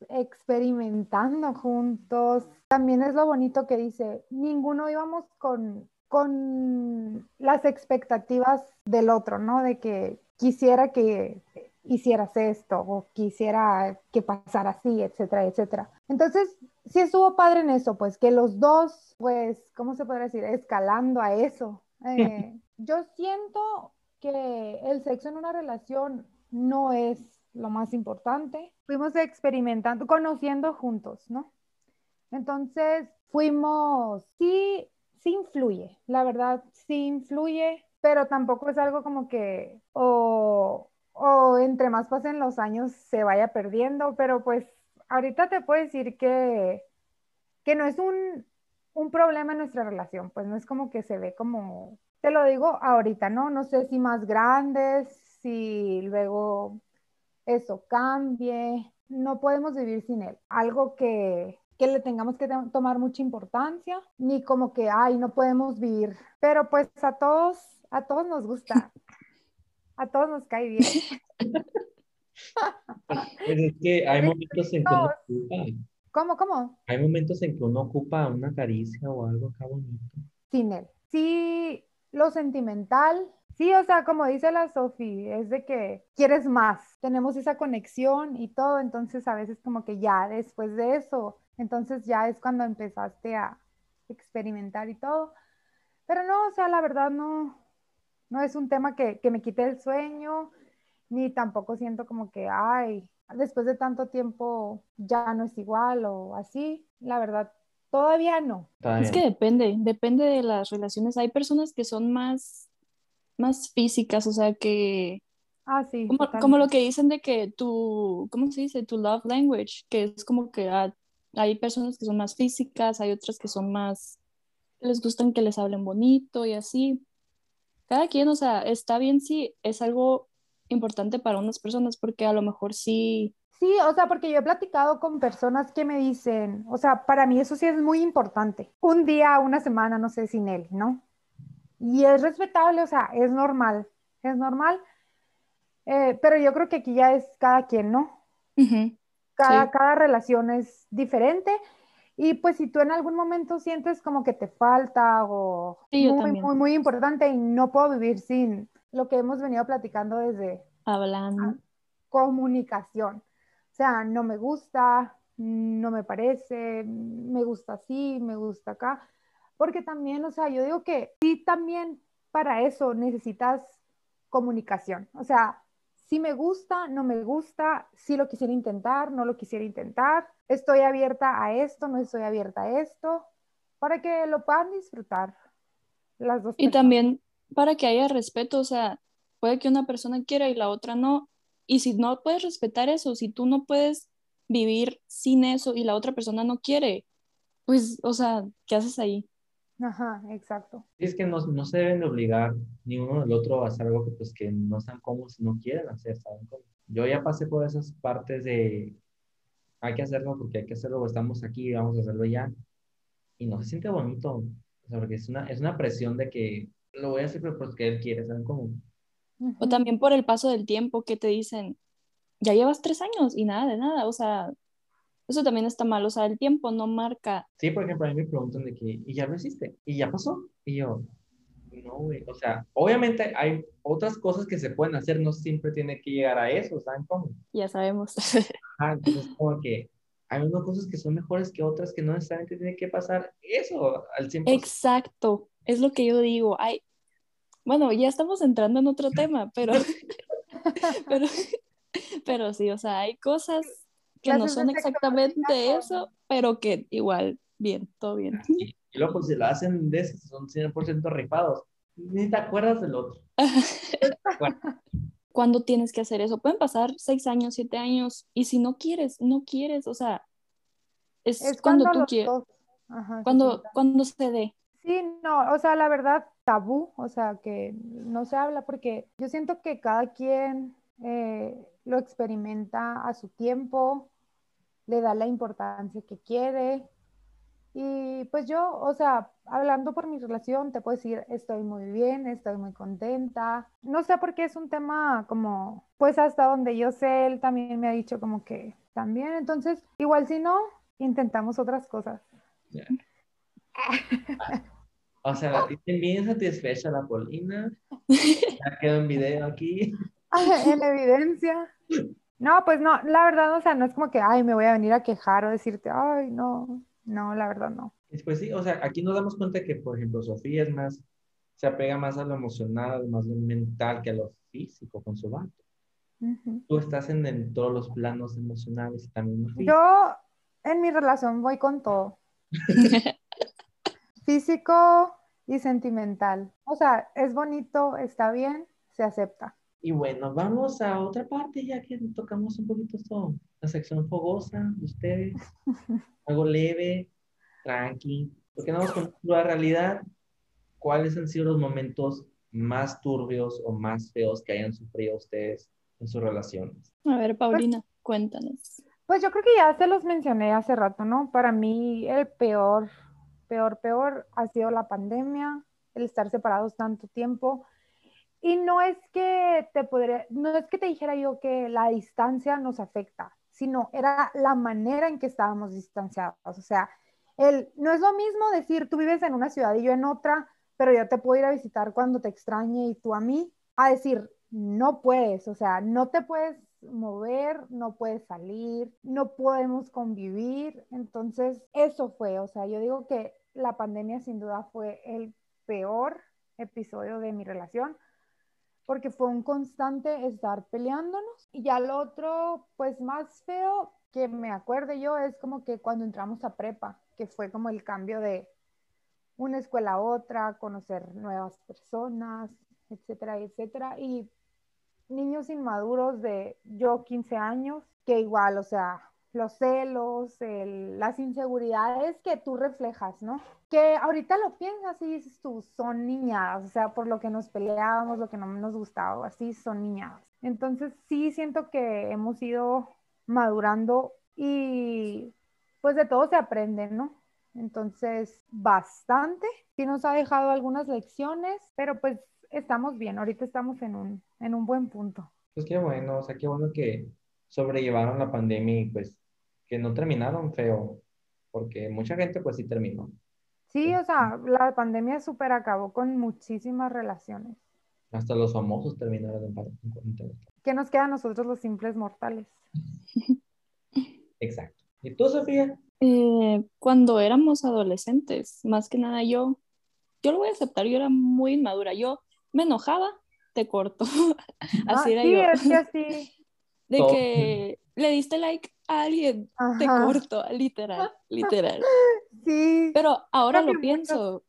experimentando juntos. También es lo bonito que dice, ninguno íbamos con, con las expectativas del otro, ¿no? De que quisiera que hicieras esto o quisiera que pasara así, etcétera, etcétera. Entonces, sí estuvo padre en eso, pues que los dos, pues, ¿cómo se podría decir? Escalando a eso. Eh, [LAUGHS] yo siento que el sexo en una relación no es lo más importante. Fuimos experimentando, conociendo juntos, ¿no? Entonces, fuimos, sí, sí influye, la verdad, sí influye pero tampoco es algo como que o, entre más pasen los años se vaya perdiendo, pero pues ahorita te puedo decir que, que no es un, un problema en nuestra relación, pues no es como que se ve como, te lo digo ahorita, ¿no? No sé si más grandes, si luego eso cambie, no podemos vivir sin él. Algo que, que le tengamos que tomar mucha importancia, ni como que, ay, no podemos vivir. Pero pues a todos a todos nos gusta. [LAUGHS] A todos nos cae bien. [LAUGHS] Pues es que hay momentos en que uno ocupa. ¿Cómo, cómo? Hay momentos en que uno ocupa una caricia o algo acá bonito. Sin él. Sí, lo sentimental. Sí, o sea, como dice la Sofi, es de que quieres más. Tenemos esa conexión y todo, entonces a veces como que ya después de eso, entonces ya es cuando empezaste a experimentar y todo. Pero no, o sea, la verdad no, no es un tema que, me quite el sueño, ni tampoco siento como que, ay, después de tanto tiempo ya no es igual o así. La verdad, todavía no. Es que depende, depende de las relaciones. Hay personas que son más, más físicas, o sea, que... Ah, sí. Como, lo que dicen de que tu, ¿cómo se dice? Tu love language, que es como que ah, hay personas que son más físicas, hay otras que son más, les gustan que les hablen bonito y así cada quien, o sea, está bien si es algo importante para unas personas, porque a lo mejor sí. Sí, o sea, porque yo he platicado con personas que me dicen, o sea, para mí eso sí es muy importante. Un día, una semana, no sé, sin él, ¿no? y es respetable, o sea, es normal, es normal. Eh, pero yo creo que aquí ya es cada quien, ¿no? cada, cada relación es diferente. Y pues si tú en algún momento sientes como que te falta algo muy, muy, muy importante y no puedo vivir sin lo que hemos venido platicando desde... Hablando. Comunicación. O sea, no me gusta, no me parece, me gusta así, me gusta acá. Porque también, o sea, yo digo que sí, también para eso necesitas comunicación. O sea, si me gusta, no me gusta, si lo quisiera intentar, no lo quisiera intentar, estoy abierta a esto, no estoy abierta a esto, para que lo puedan disfrutar las dos. Y también para que haya respeto, o sea, puede que una persona quiera y la otra no, y si no puedes respetar eso, si tú no puedes vivir sin eso y la otra persona no quiere, pues, o sea, ¿qué haces ahí? Ajá, exacto. Es que no, no se deben de obligar ni uno del otro a hacer algo que, pues, que no están cómodos, no quieren hacer, ¿saben? Yo ya pasé por esas partes de hay que hacerlo porque hay que hacerlo, estamos aquí, vamos a hacerlo ya. Y no se siente bonito, o sea, porque es una, es una presión de que lo voy a hacer porque él quiere, ¿saben cómo? O también por el paso del tiempo que te dicen, ya llevas tres años y nada de nada, o sea, eso también está mal, o sea, el tiempo no marca. Sí, por ejemplo, a mí me preguntan de que, ¿y ya lo hiciste? ¿Y ya pasó? Y yo, no, güey, o sea, obviamente hay otras cosas que se pueden hacer, no siempre tiene que llegar a eso, ¿saben cómo? Ya sabemos. [LAUGHS] Ah, entonces como que hay unas cosas que son mejores que otras que no necesariamente tiene que pasar eso al 100%. Exacto, es lo que yo digo. Hay, bueno, ya estamos entrando en otro tema, pero, [LAUGHS] pero, pero sí, o sea, hay cosas que no son exactamente eso, pero que igual, bien, todo bien. Y, luego, pues si lo hacen de eso, son 100% rifados, ni te acuerdas del otro. [LAUGHS] ¿Cuándo tienes que hacer eso? Pueden pasar seis años, siete años, y si no quieres, no quieres, o sea, es, cuando, tú quieres. cuando, cuando se dé. Sí, no, o sea, la verdad, tabú, o sea, que no se habla porque yo siento que cada quien eh, lo experimenta a su tiempo, le da la importancia que quiere. Y pues yo, o sea, hablando por mi relación, te puedo decir, estoy muy bien, estoy muy contenta. No sé por qué es un tema como, pues hasta donde yo sé, él también me ha dicho como que también. Entonces, igual si no, intentamos otras cosas. [LAUGHS] O sea, la bien satisfecha la Polina. Ya [LAUGHS] quedó en video aquí. en evidencia. No, pues no, la verdad, o sea, no es como que, ay, me voy a venir a quejar o decirte, ay, no, no, la verdad no. Pues sí, o sea, aquí nos damos cuenta que, por ejemplo, Sofía es más, se apega más a lo emocional, más lo mental que a lo físico con su vato. Tú estás en, en, todos los planos emocionales y también Yo en mi relación voy con todo. [LAUGHS] Físico y sentimental. O sea, es bonito, está bien, se acepta. Y bueno, vamos a otra parte ya que tocamos un poquito esto, la sección fogosa de ustedes, [LAUGHS] algo leve, tranqui, porque vamos con la realidad, ¿cuáles han sido los momentos más turbios o más feos que hayan sufrido ustedes en sus relaciones? A ver, Paulina, cuéntanos. Pues yo creo que ya se los mencioné hace rato, ¿no? Para mí el peor, peor, peor ha sido la pandemia, el estar separados tanto tiempo y no es que te podría, no es que te dijera yo que la distancia nos afecta, sino era la manera en que estábamos distanciados. O sea, el, no es lo mismo decir tú vives en una ciudad y yo en otra, pero yo te puedo ir a visitar cuando te extrañe y tú a mí, a decir, no puedes, o sea, no te puedes mover, no puedes salir, no podemos convivir. Entonces, eso fue, o sea, yo digo que la pandemia sin duda fue el peor episodio de mi relación porque fue un constante estar peleándonos. Y ya lo otro, pues más feo que me acuerde yo es como que cuando entramos a prepa, que fue como el cambio de una escuela a otra, conocer nuevas personas, etcétera, etcétera. Y niños inmaduros de yo 15 años, que igual, o sea, los celos, las inseguridades que tú reflejas, ¿no? Que ahorita lo piensas y dices tú, son niñadas, o sea, por lo que nos peleábamos, lo que no nos gustaba, así son niñadas. Entonces sí siento que hemos ido madurando y pues de todo se aprende, ¿no? Entonces, bastante. Sí nos ha dejado algunas lecciones, pero pues estamos bien. Ahorita estamos en un, en un buen punto. Pues qué bueno, o sea, qué bueno que sobrellevaron la pandemia y pues que no terminaron feo, porque mucha gente pues sí terminó. Sí, o sea, la pandemia súper acabó con muchísimas relaciones. Hasta los famosos terminaron en cuarentena. ¿Qué nos queda a nosotros los simples mortales? [LAUGHS] Exacto. ¿Y tú, Sofía? Eh, cuando éramos adolescentes, más que nada yo, yo lo voy a aceptar, yo era muy inmadura, yo me enojaba, te corto. [LAUGHS] así Ah, era sí, yo. es que así. [LAUGHS] De que le diste like a alguien, te corto, literal, literal. [LAUGHS] Sí, Pero ahora lo pienso,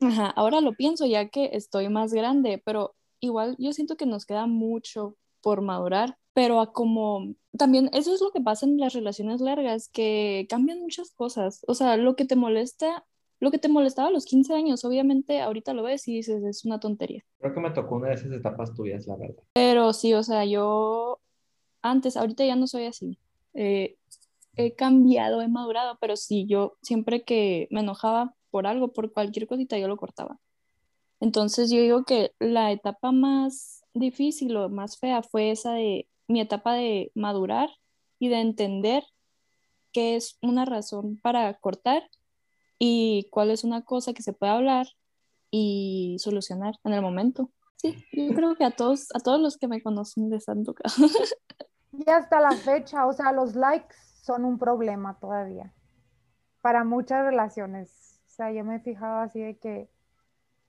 ajá, ahora lo pienso ya que estoy más grande, pero igual yo siento que nos queda mucho por madurar, pero a como también eso es lo que pasa en las relaciones largas, que cambian muchas cosas, o sea, lo que te molesta, lo que te molestaba a los 15 años, obviamente ahorita lo ves y dices, es una tontería. Creo que me tocó una de esas etapas tuyas, la verdad. Pero sí, o sea, yo antes, ahorita ya no soy así. Eh, he cambiado, he madurado, pero sí, yo siempre que me enojaba por algo, por cualquier cosita, yo lo cortaba. Entonces yo digo que la etapa más difícil o más fea fue esa de mi etapa de madurar y de entender qué es una razón para cortar y cuál es una cosa que se puede hablar y solucionar en el momento. Sí, yo creo que a todos, a todos los que me conocen les han tocado. [LAUGHS] y hasta la fecha, o sea, los likes son un problema todavía para muchas relaciones. O sea, yo me he fijado así de que,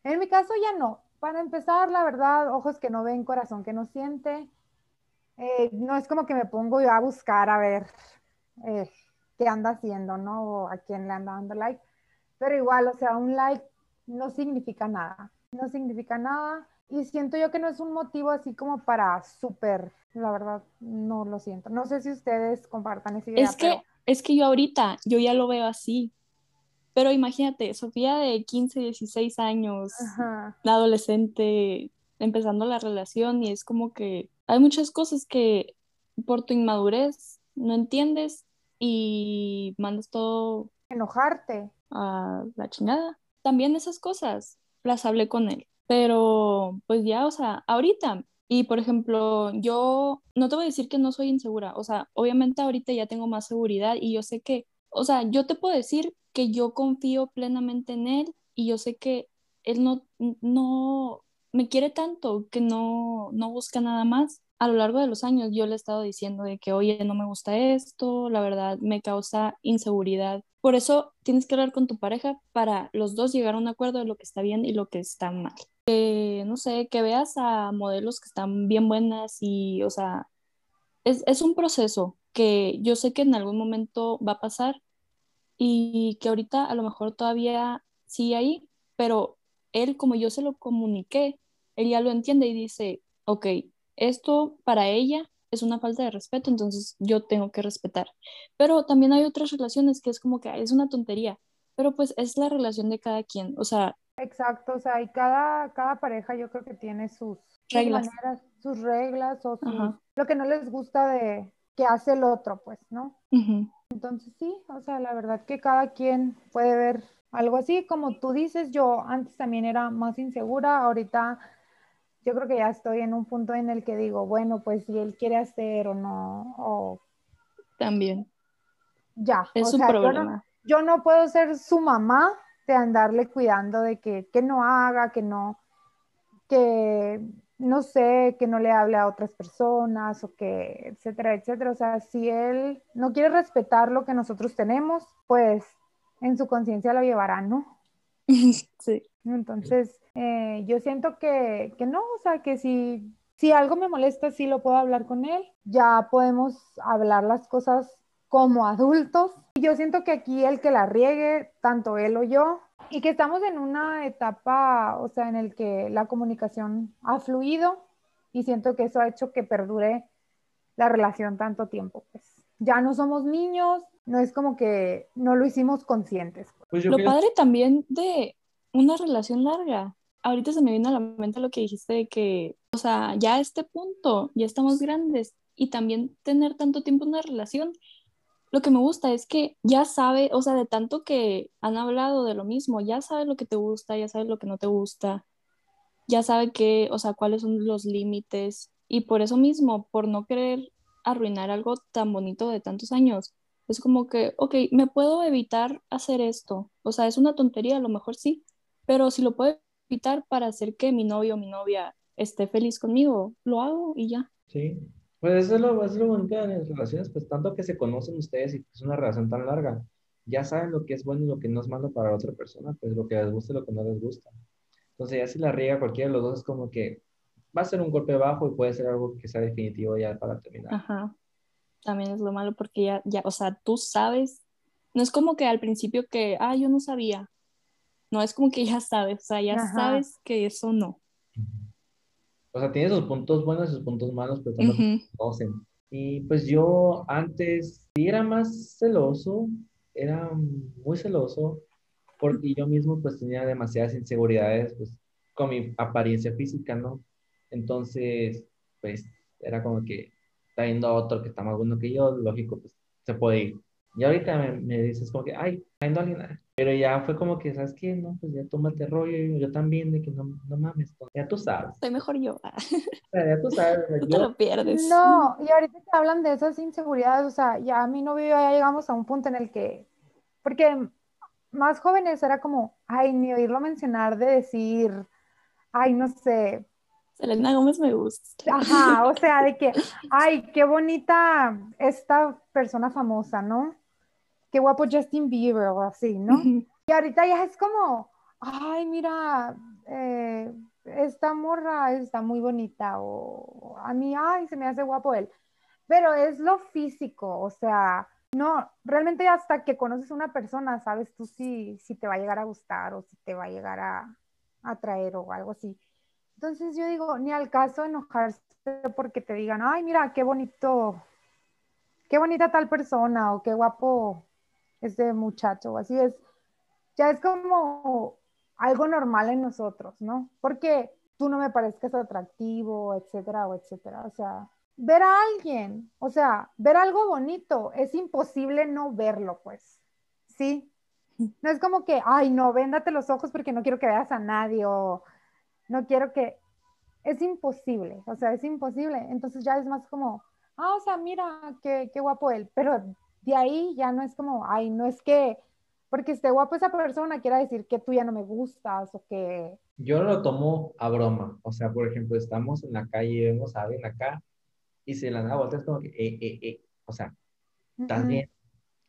en mi caso ya no. Para empezar, la verdad, ojos que no ven, corazón que no siente. Eh, no es como que me pongo yo a buscar a ver eh, qué anda haciendo, ¿no? O a quién le anda dando like. Pero igual, o sea, un like no significa nada. No significa nada. Y siento yo que no es un motivo así como para súper, la verdad, no lo siento. No sé si ustedes compartan esa idea. Es que, pero- es que yo ahorita, yo ya lo veo así. Pero imagínate, Sofía de 15, 16 años, Ajá. adolescente, empezando la relación y es como que hay muchas cosas que por tu inmadurez no entiendes y mandas todo Enojarte. a la chingada. También esas cosas las hablé con él, pero pues ya, o sea, ahorita. Y por ejemplo, yo no te voy a decir que no soy insegura, o sea, obviamente ahorita ya tengo más seguridad y yo sé que, o sea, yo te puedo decir que yo confío plenamente en él y yo sé que él no, no me quiere tanto que no, no busca nada más. A lo largo de los años yo le he estado diciendo de que, oye, no me gusta esto, la verdad me causa inseguridad. Por eso tienes que hablar con tu pareja para los dos llegar a un acuerdo de lo que está bien y lo que está mal. Que, no sé, que veas a modelos que están bien buenas y, o sea, es, un proceso que yo sé que en algún momento va a pasar y que ahorita a lo mejor todavía sigue ahí, pero él, como yo se lo comuniqué, él ya lo entiende y dice, ok, esto para ella es una falta de respeto, entonces yo tengo que respetar. Pero también hay otras relaciones que es como que "Ay, es una tontería, pero pues es la relación de cada quien, o sea, Exacto, o sea, y cada, cada pareja yo creo que tiene sus, Reglas. maneras, sus reglas o sus- lo que no les gusta de que hace el otro, pues, ¿no? Entonces sí, o sea, la verdad que cada quien puede ver algo así, como tú dices, yo antes también era más insegura, ahorita yo creo que ya estoy en un punto en el que digo, bueno, pues si él quiere hacer o no, o también. ya. Es o un sea, yo no- problema. yo no puedo ser su mamá de andarle cuidando de que, que no haga, que no, que no sé, que no le hable a otras personas o que, etcétera, etcétera. O sea, si él no quiere respetar lo que nosotros tenemos, pues en su conciencia lo llevará, ¿no? [LAUGHS] Sí. Entonces, eh, yo siento que, que no, o sea, que si, si algo me molesta, sí lo puedo hablar con él. Ya podemos hablar las cosas como adultos. Y yo siento que aquí el que la riegue, tanto él o yo, y que estamos en una etapa, o sea, en el que la comunicación ha fluido y siento que eso ha hecho que perdure la relación tanto tiempo. Pues ya no somos niños, no es como que no lo hicimos conscientes. Pues Lo creo- padre también de una relación larga. Ahorita se me vino a la mente lo que dijiste de que, o sea, ya a este punto, ya estamos grandes y también tener tanto tiempo en una relación lo que me gusta es que ya sabe, o sea, de tanto que han hablado de lo mismo, ya sabe lo que te gusta, ya sabe lo que no te gusta, ya sabe que, o sea, cuáles son los límites. Y por eso mismo, por no querer arruinar algo tan bonito de tantos años, es como que, ok, me puedo evitar hacer esto, o sea, es una tontería, a lo mejor sí, pero si lo puedo evitar para hacer que mi novio o mi novia esté feliz conmigo, lo hago y ya. Sí, pues eso es lo, es lo bonito de las relaciones, pues tanto que se conocen ustedes y es una relación tan larga, ya saben lo que es bueno y lo que no es malo para la otra persona, pues lo que les gusta y lo que no les gusta. Entonces ya si la riega cualquiera de los dos es como que va a ser un golpe bajo y puede ser algo que sea definitivo ya para terminar. Ajá. También es lo malo porque ya, ya, o sea, tú sabes, no es como que al principio que, ah, yo no sabía. No, es como que ya sabes, o sea, ya sabes que eso no. O sea, tiene sus puntos buenos y sus puntos malos, pero también conocen. Y pues yo antes sí era más celoso, era muy celoso, porque yo mismo pues tenía demasiadas inseguridades pues con mi apariencia física, ¿no? Entonces, pues era como que está viendo a otro que está más bueno que yo, lógico, pues se puede ir. Y ahorita me, me dices como que, ay, viendo a alguien, pero ya fue como que, ¿sabes qué? No, pues ya tómate rollo, yo, yo también, de que no, no mames, ya tú sabes. Soy mejor yo. ya tú sabes. [LAUGHS] No te lo pierdes. No, y ahorita que hablan de esas inseguridades, o sea, ya a mi novio ya llegamos a un punto en el que, porque más jóvenes era como, ay, ni oírlo mencionar de decir, ay, no sé. Selena Gómez me gusta. Ajá, o sea, de que, [LAUGHS] ay, qué bonita esta persona famosa, ¿no? Qué guapo Justin Bieber o así, ¿no? [LAUGHS] Y ahorita ya es como, ay, mira, eh, esta morra está muy bonita o a mí, ay, se me hace guapo él. Pero es lo físico, o sea, no, realmente hasta que conoces a una persona, sabes tú si, si te va a llegar a gustar o si te va a llegar a atraer o algo así. Entonces yo digo, ni al caso enojarse porque te digan, ay, mira, qué bonito, qué bonita tal persona o qué guapo este muchacho o así es. Ya es como algo normal en nosotros, ¿no? Porque tú no me parezcas atractivo, etcétera, o etcétera. O sea, ver a alguien, o sea, ver algo bonito, es imposible no verlo, pues, ¿sí? No es como que, ay, no, véndate los ojos porque no quiero que veas a nadie o no quiero que... Es imposible, o sea, es imposible. Entonces ya es más como, ah, o sea, mira, qué, qué guapo él. Pero de ahí ya no es como, ay, no es que porque esté guapo esa persona quiera decir que tú ya no me gustas o que... Yo lo tomo a broma. O sea, por ejemplo, estamos en la calle y vemos a alguien acá y se la da vuelta, es como que, eh, eh, eh, o sea, estás bien,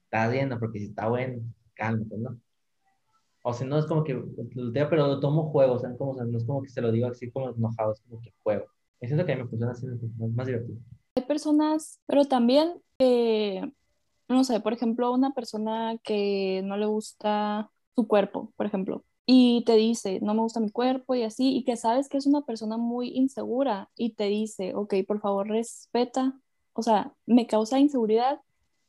estás viendo, porque si está bueno, cálmate, ¿no? O sea, no es como que, pero lo tomo juego, o sea, como, no es como que se lo digo así como enojado, es como que juego. Es siento que a mí me funciona así, más, más divertido. Hay personas, pero también, eh, no sé, por ejemplo, una persona que no le gusta su cuerpo, por ejemplo, y te dice, no me gusta mi cuerpo y así, y que sabes que es una persona muy insegura y te dice, ok, por favor, respeta, o sea, me causa inseguridad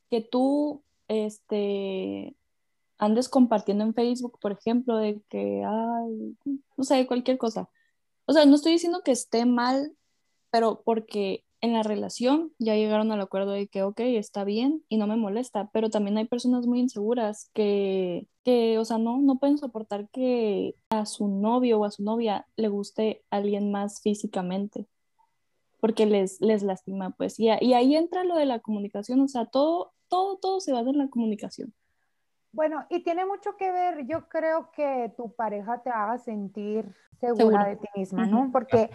que tú, este, andes compartiendo en Facebook, por ejemplo, de que, ay, no sé, cualquier cosa. O sea, no estoy diciendo que esté mal, pero porque en la relación ya llegaron al acuerdo de que, ok, está bien y no me molesta, pero también hay personas muy inseguras que, que, o sea, no, no pueden soportar que a su novio o a su novia le guste alguien más físicamente, porque les, les lastima, pues. Y, y ahí entra lo de la comunicación, o sea, todo, todo, todo se basa en la comunicación. Bueno, y tiene mucho que ver, yo creo que tu pareja te haga sentir segura de ti misma, ¿no? Porque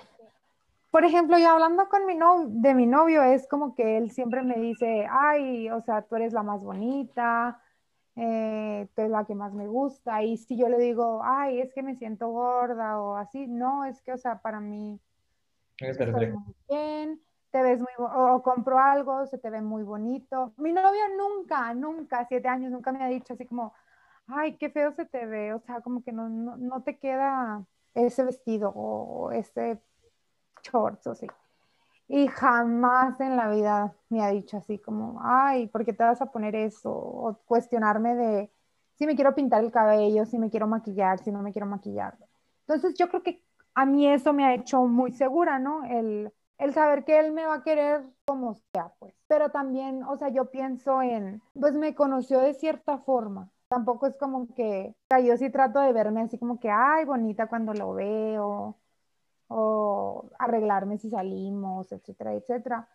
por ejemplo, yo hablando con mi novio, de mi novio, es como que él siempre me dice, ay, o sea, tú eres la más bonita, eh, tú eres la que más me gusta. Y si yo le digo, ay, es que me siento gorda o así, no, es que, o sea, para mí, estás muy bien, te ves muy, o, o compro algo, se te ve muy bonito. Mi novio nunca, nunca, siete años, nunca me ha dicho así como, ay, qué feo se te ve, o sea, como que no, no, no te queda ese vestido o ese shorts o así. Y jamás en la vida me ha dicho así como, ay, ¿por qué te vas a poner eso? O cuestionarme de si me quiero pintar el cabello, si me quiero maquillar, si no me quiero maquillar. Entonces yo creo que a mí eso me ha hecho muy segura, ¿no? El, el saber que él me va a querer como sea, pues. Pero también, o sea, yo pienso en, pues me conoció de cierta forma. Tampoco es como que, o sea, yo sí trato de verme así como que, ay, bonita cuando lo veo, o arreglarme si salimos, etcétera, etcétera.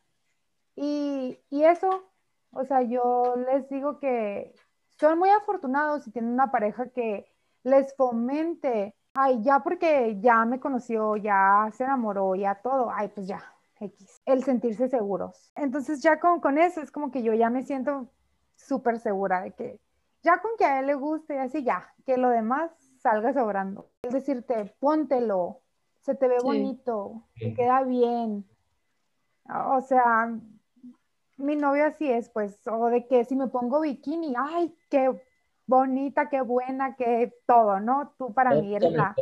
Y, y eso, o sea, yo les digo que son muy afortunados si tienen una pareja que les fomente ay, ya porque ya me conoció, ya se enamoró, ya todo, ay, pues ya, X, el sentirse seguros. Entonces ya con, con eso es como que yo ya me siento súper segura de que ya con que a él le guste y así ya, que lo demás salga sobrando. Es decirte, póntelo, se te ve bonito, te queda bien. O sea, mi novio así es, pues, o de que si me pongo bikini, ay, qué bonita, qué buena, qué todo, ¿no? Tú para mí eres la...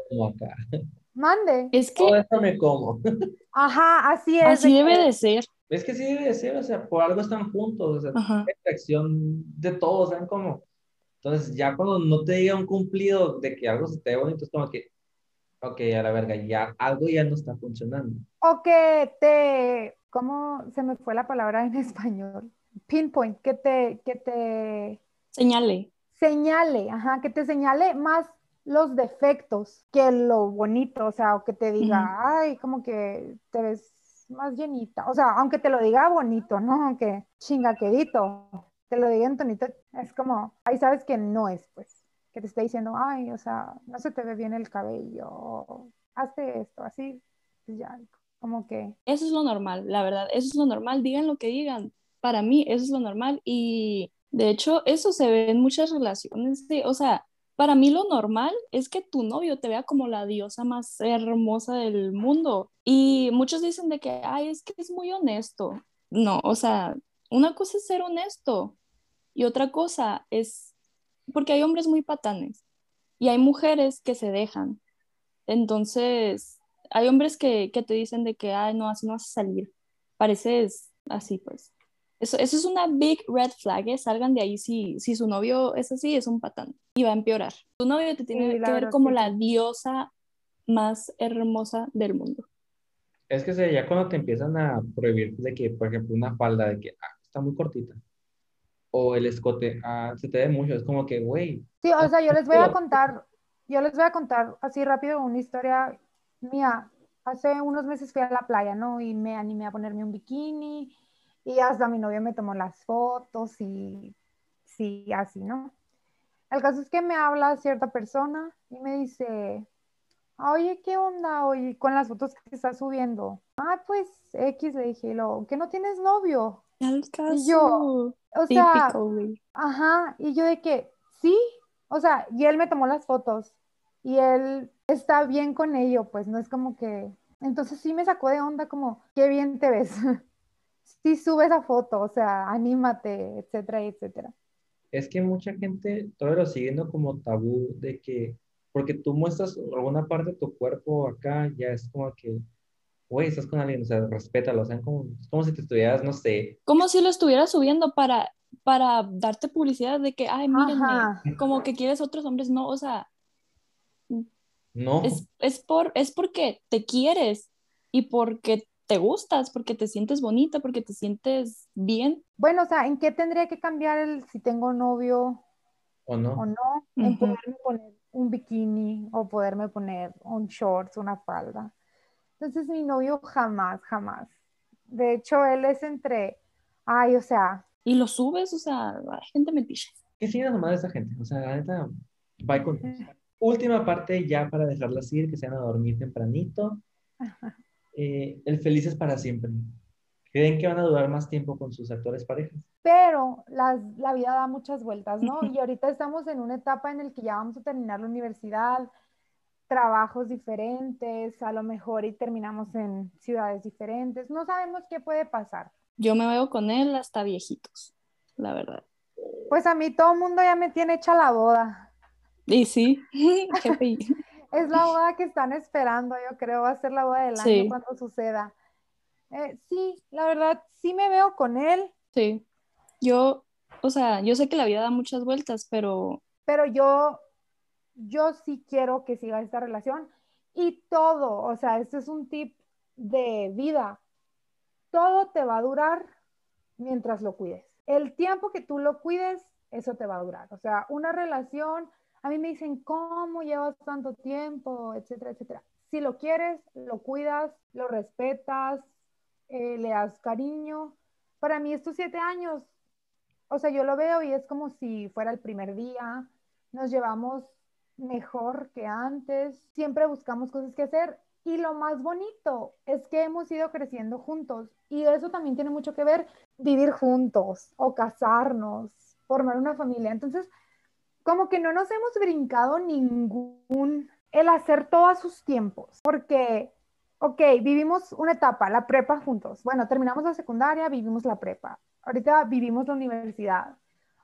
Mande. Es que... Todo esto me como. [LAUGHS] Ajá, así es. Así debe de ser. Es que sí debe de ser, o sea, por algo están juntos, o sea, atracción de todos, ¿saben cómo? Entonces, ya cuando no te diga un cumplido de que algo se te ve bonito, es como que, ok, a la verga, ya algo ya no está funcionando. O que te, ¿cómo se me fue la palabra en [LAUGHS] español? Pinpoint, que te, que te... Señale señale, ajá, que te señale más los defectos que lo bonito, o sea, o que te diga, ay, como que te ves más llenita, o sea, aunque te lo diga bonito, ¿no? Aunque chingaquedito, te lo diga en tonito, es como, ahí sabes que no es, pues, que te está diciendo, ay, o sea, no se te ve bien el cabello, hazte esto, así, pues ya, como que... Eso es lo normal, la verdad, eso es lo normal, digan lo que digan, para mí eso es lo normal y de hecho, eso se ve en muchas relaciones, de, o sea, para mí lo normal es que tu novio te vea como la diosa más hermosa del mundo. Y muchos dicen de que, ay, es que es muy honesto. No, o sea, una cosa es ser honesto y otra cosa es, porque hay hombres muy patanes y hay mujeres que se dejan. Entonces, hay hombres que, que te dicen de que, ay, no, así no vas a salir. Pareces así, pues. Eso, eso es una big red flag, ¿eh? salgan de ahí si, si su novio es así, es un patán y va a empeorar. Tu novio te tiene que ver como la diosa más hermosa del mundo. Es que ya cuando te empiezan a prohibir de que, por ejemplo, una falda de que ah, está muy cortita o el escote ah, se te ve mucho, es como que, güey. Sí, o sea, yo les voy a contar, yo les voy a contar así rápido una historia mía. Hace unos meses fui a la playa, ¿no? Y me animé a ponerme un bikini y hasta mi novio me tomó las fotos y sí, así, ¿no? El caso es que me habla cierta persona y me dice, oye, ¿qué onda hoy con las fotos que estás subiendo? Ah, pues X le dije, lo, que no tienes novio. Caso. Y yo, o sea, ajá, y yo de que, sí, o sea, y él me tomó las fotos y él está bien con ello, pues no es como que, entonces sí me sacó de onda como, qué bien te ves. [LAUGHS] sí sube esa foto, o sea, anímate, etcétera, etcétera. Es que mucha gente todavía lo siguiendo como tabú de que, porque tú muestras alguna parte de tu cuerpo acá, ya es como que, güey, estás con alguien, o sea, respétalo, o sea, como, es como si te estuvieras, no sé. Como si lo estuvieras subiendo para, para darte publicidad de que, ay, mírenme, como que quieres otros hombres, no, o sea. No. Es, es, por, es porque te quieres y porque te gustas, porque te sientes bonita, porque te sientes bien. Bueno, o sea, ¿en qué tendría que cambiar el si tengo novio o no? O no, en poderme poner un bikini o poderme poner un shorts, una falda. Entonces mi novio jamás, jamás. De hecho, él es entre, ay, o sea. Y lo subes, o sea, hay gente metiche. ¿Qué sigue nomás de esa gente? O sea, la neta, va con... Última parte ya para dejarla seguir, que se van a dormir tempranito. Ajá. Eh, el feliz es para siempre. ¿Creen que van a durar más tiempo con sus actores parejas? Pero la vida da muchas vueltas, ¿no? [LAUGHS] Y ahorita estamos en una etapa en la que ya vamos a terminar la universidad, trabajos diferentes, a lo mejor y terminamos en ciudades diferentes. No sabemos qué puede pasar. Yo me veo con él hasta viejitos, la verdad. Pues a mí todo el mundo ya me tiene hecha la boda. Y sí, [LAUGHS] es la boda que están esperando, yo creo, va a ser la boda del año cuando suceda. Eh, sí, la verdad, sí me veo con él. Sí, yo, o sea, yo sé que la vida da muchas vueltas, pero... Pero yo, yo sí quiero que siga esta relación y todo, o sea, este es un tip de vida. todo te va a durar mientras lo cuides. El tiempo que tú lo cuides, eso te va a durar. O sea, una relación, a mí me dicen, ¿cómo llevas tanto tiempo? Etcétera, etcétera. Si lo quieres, lo cuidas, lo respetas, eh, le das cariño. Para mí estos siete años, o sea, yo lo veo y es como si fuera el primer día, nos llevamos mejor que antes, siempre buscamos cosas que hacer y lo más bonito es que hemos ido creciendo juntos y eso también tiene mucho que ver vivir juntos o casarnos, formar una familia. Entonces, como que no nos hemos brincado ningún, el hacer todo a sus tiempos, porque, ok, vivimos una etapa, la prepa juntos. Bueno, terminamos la secundaria, vivimos la prepa. Ahorita vivimos la universidad.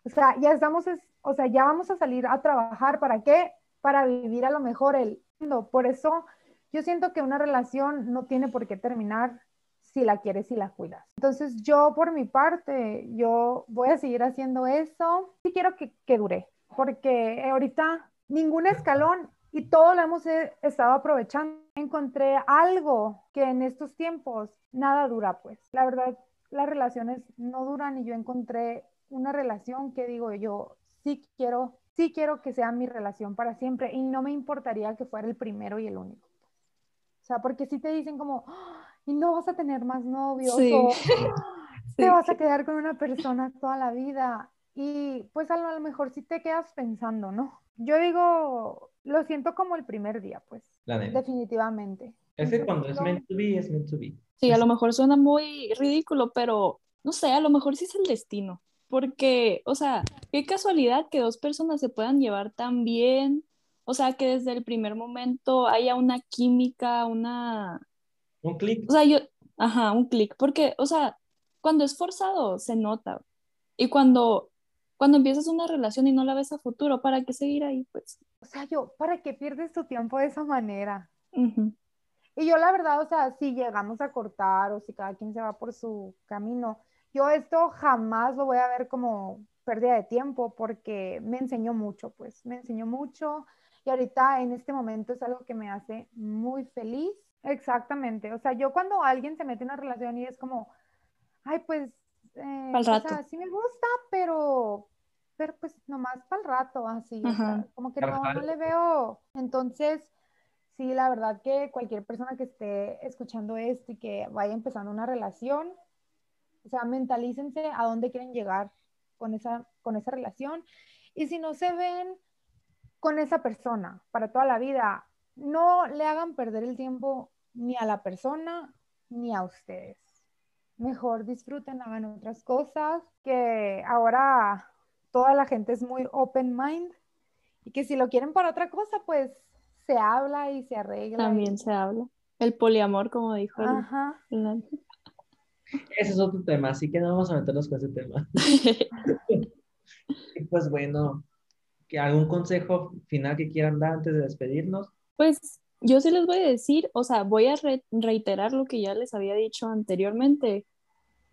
O sea, ya estamos, o sea, ya vamos a salir a trabajar. ¿Para qué? Para vivir a lo mejor el mundo. Por eso yo siento que una relación no tiene por qué terminar si la quieres y la cuidas. Entonces yo por mi parte, yo voy a seguir haciendo eso. Sí quiero que, que dure, porque ahorita ningún escalón y todo lo hemos eh, estado aprovechando. Encontré algo que en estos tiempos nada dura, pues. La verdad, las relaciones no duran y yo encontré una relación que digo yo, sí quiero, sí quiero que sea mi relación para siempre y no me importaría que fuera el primero y el único. O sea, porque si te dicen como, ¡Ah! y no vas a tener más novios o [LAUGHS] te vas a quedar con una persona toda la vida. Y pues a lo, mejor sí te quedas pensando, ¿no? Yo digo, lo siento como el primer día, pues. Definitivamente. Es que cuando es meant to be, es meant to be. Sí, a lo mejor suena muy ridículo, pero no sé, a lo mejor sí es el destino. Porque, o sea, qué casualidad que dos personas se puedan llevar tan bien, o sea, que desde el primer momento haya una química, una... Un clic. O sea, yo, ajá, un clic, porque, o sea, cuando es forzado se nota. Y cuando, cuando empiezas una relación y no la ves a futuro, ¿para qué seguir ahí? Pues. O sea, yo, ¿para qué pierdes tu tiempo de esa manera? Y yo la verdad, o sea, si llegamos a cortar o si cada quien se va por su camino, yo esto jamás lo voy a ver como pérdida de tiempo porque me enseñó mucho, pues, me enseñó mucho, y ahorita en este momento es algo que me hace muy feliz. Exactamente. O sea, yo cuando alguien se mete en una relación y es como, ay, pues, eh, o sea, sí me gusta, pero, pero pues nomás para el rato, así. como que no, no le veo. Entonces, sí, la verdad que cualquier persona que esté escuchando esto y que vaya empezando una relación, o sea, mentalícense a dónde quieren llegar con esa, con esa relación. Y si no se ven con esa persona para toda la vida. No le hagan perder el tiempo ni a la persona ni a ustedes. Mejor disfruten, hagan otras cosas, que ahora toda la gente es muy open mind y que si lo quieren para otra cosa, pues se habla y se arregla. También se habla. El poliamor, como dijo. Ajá. Ese es otro tema, así que no vamos a meternos con ese tema. [LAUGHS] pues bueno, ¿Algún consejo final que quieran dar antes de despedirnos? Pues yo sí les voy a decir, o sea, voy a reiterar lo que ya les había dicho anteriormente.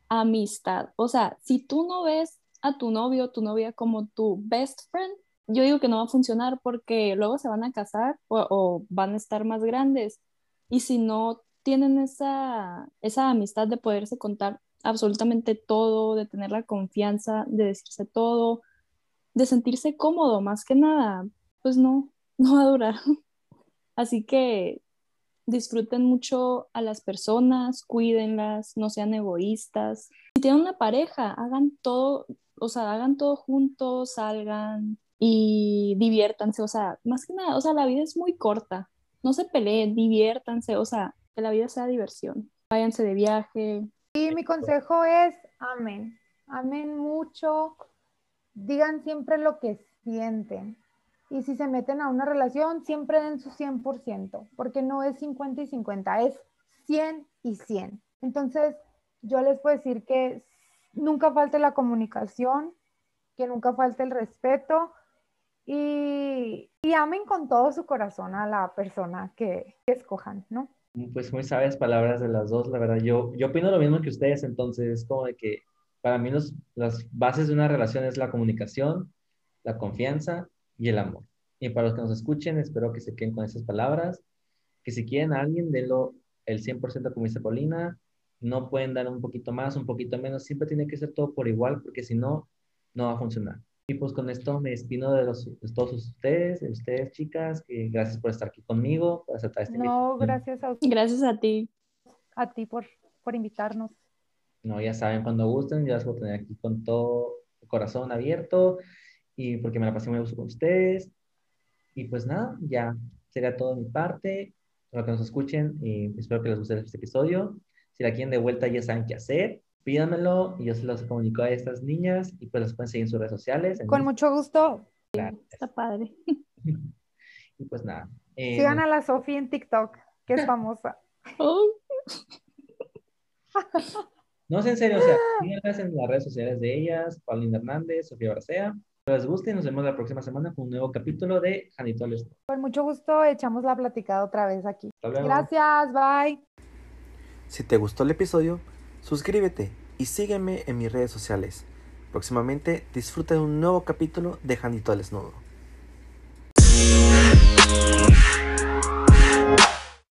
Amistad. O sea, si tú no ves a tu novio o tu novia como tu best friend, yo digo que no va a funcionar porque luego se van a casar o, van a estar más grandes. Y si no tienen esa, esa amistad de poderse contar absolutamente todo, de tener la confianza, de decirse todo, de sentirse cómodo, más que nada, pues no, [LAUGHS] no va a durar. Así que disfruten mucho a las personas, cuídenlas, no sean egoístas. Si tienen una pareja, hagan todo, o sea, hagan todo juntos, salgan y diviértanse, o sea, más que nada, o sea, la vida es muy corta, no se peleen, diviértanse, o sea, que la vida sea diversión. Váyanse de viaje. Y mi consejo es, amén, amén mucho, digan siempre lo que sienten. Y si se meten a una relación, siempre den su 100%, porque no es 50 y 50, es 100 y 100. Entonces, yo les puedo decir que nunca falte la comunicación, que nunca falte el respeto y, y amen con todo su corazón a la persona que, escojan, ¿no? Pues muy sabias palabras de las dos, la verdad. Yo, yo opino lo mismo que ustedes, entonces, como de que para mí las bases de una relación es la comunicación, la confianza y el amor. Y para los que nos escuchen, espero que se queden con esas palabras, que si quieren a alguien, denlo el 100% como dice Paulina, no pueden dar un poquito más, un poquito menos, siempre tiene que ser todo por igual, porque si no, no va a funcionar. Y pues con esto me despido de, los, de todos ustedes, de ustedes chicas, que gracias por estar aquí conmigo, por aceptar este No, invitación. gracias a, Gracias a ti. a ti por, por invitarnos. No, ya saben, cuando gusten, yo las voy a tener aquí con todo el corazón abierto y porque me la pasé muy gusto con ustedes. Y pues nada, ya sería todo de mi parte. Para que nos escuchen y espero que les guste este episodio. Si la quieren de vuelta, ya saben qué hacer. Pídanmelo y yo se los comunico a estas niñas y pues las pueden seguir en sus redes sociales. Con mucho gusto. Está padre. [LAUGHS] Y pues nada. eh, sigan a la Sofi en TikTok, que es famosa. [LAUGHS] No, es en serio, o sea, síganlas en las redes sociales de ellas, Paulina Hernández, Sofía Bracea. Que les guste y nos vemos la próxima semana con un nuevo capítulo de Janito Les Con mucho gusto echamos la platicada otra vez aquí. Hasta luego. Gracias, bye. Si te gustó el episodio, suscríbete y sígueme en mis redes sociales. Próximamente disfruta de un nuevo capítulo de Janito al Desnudo.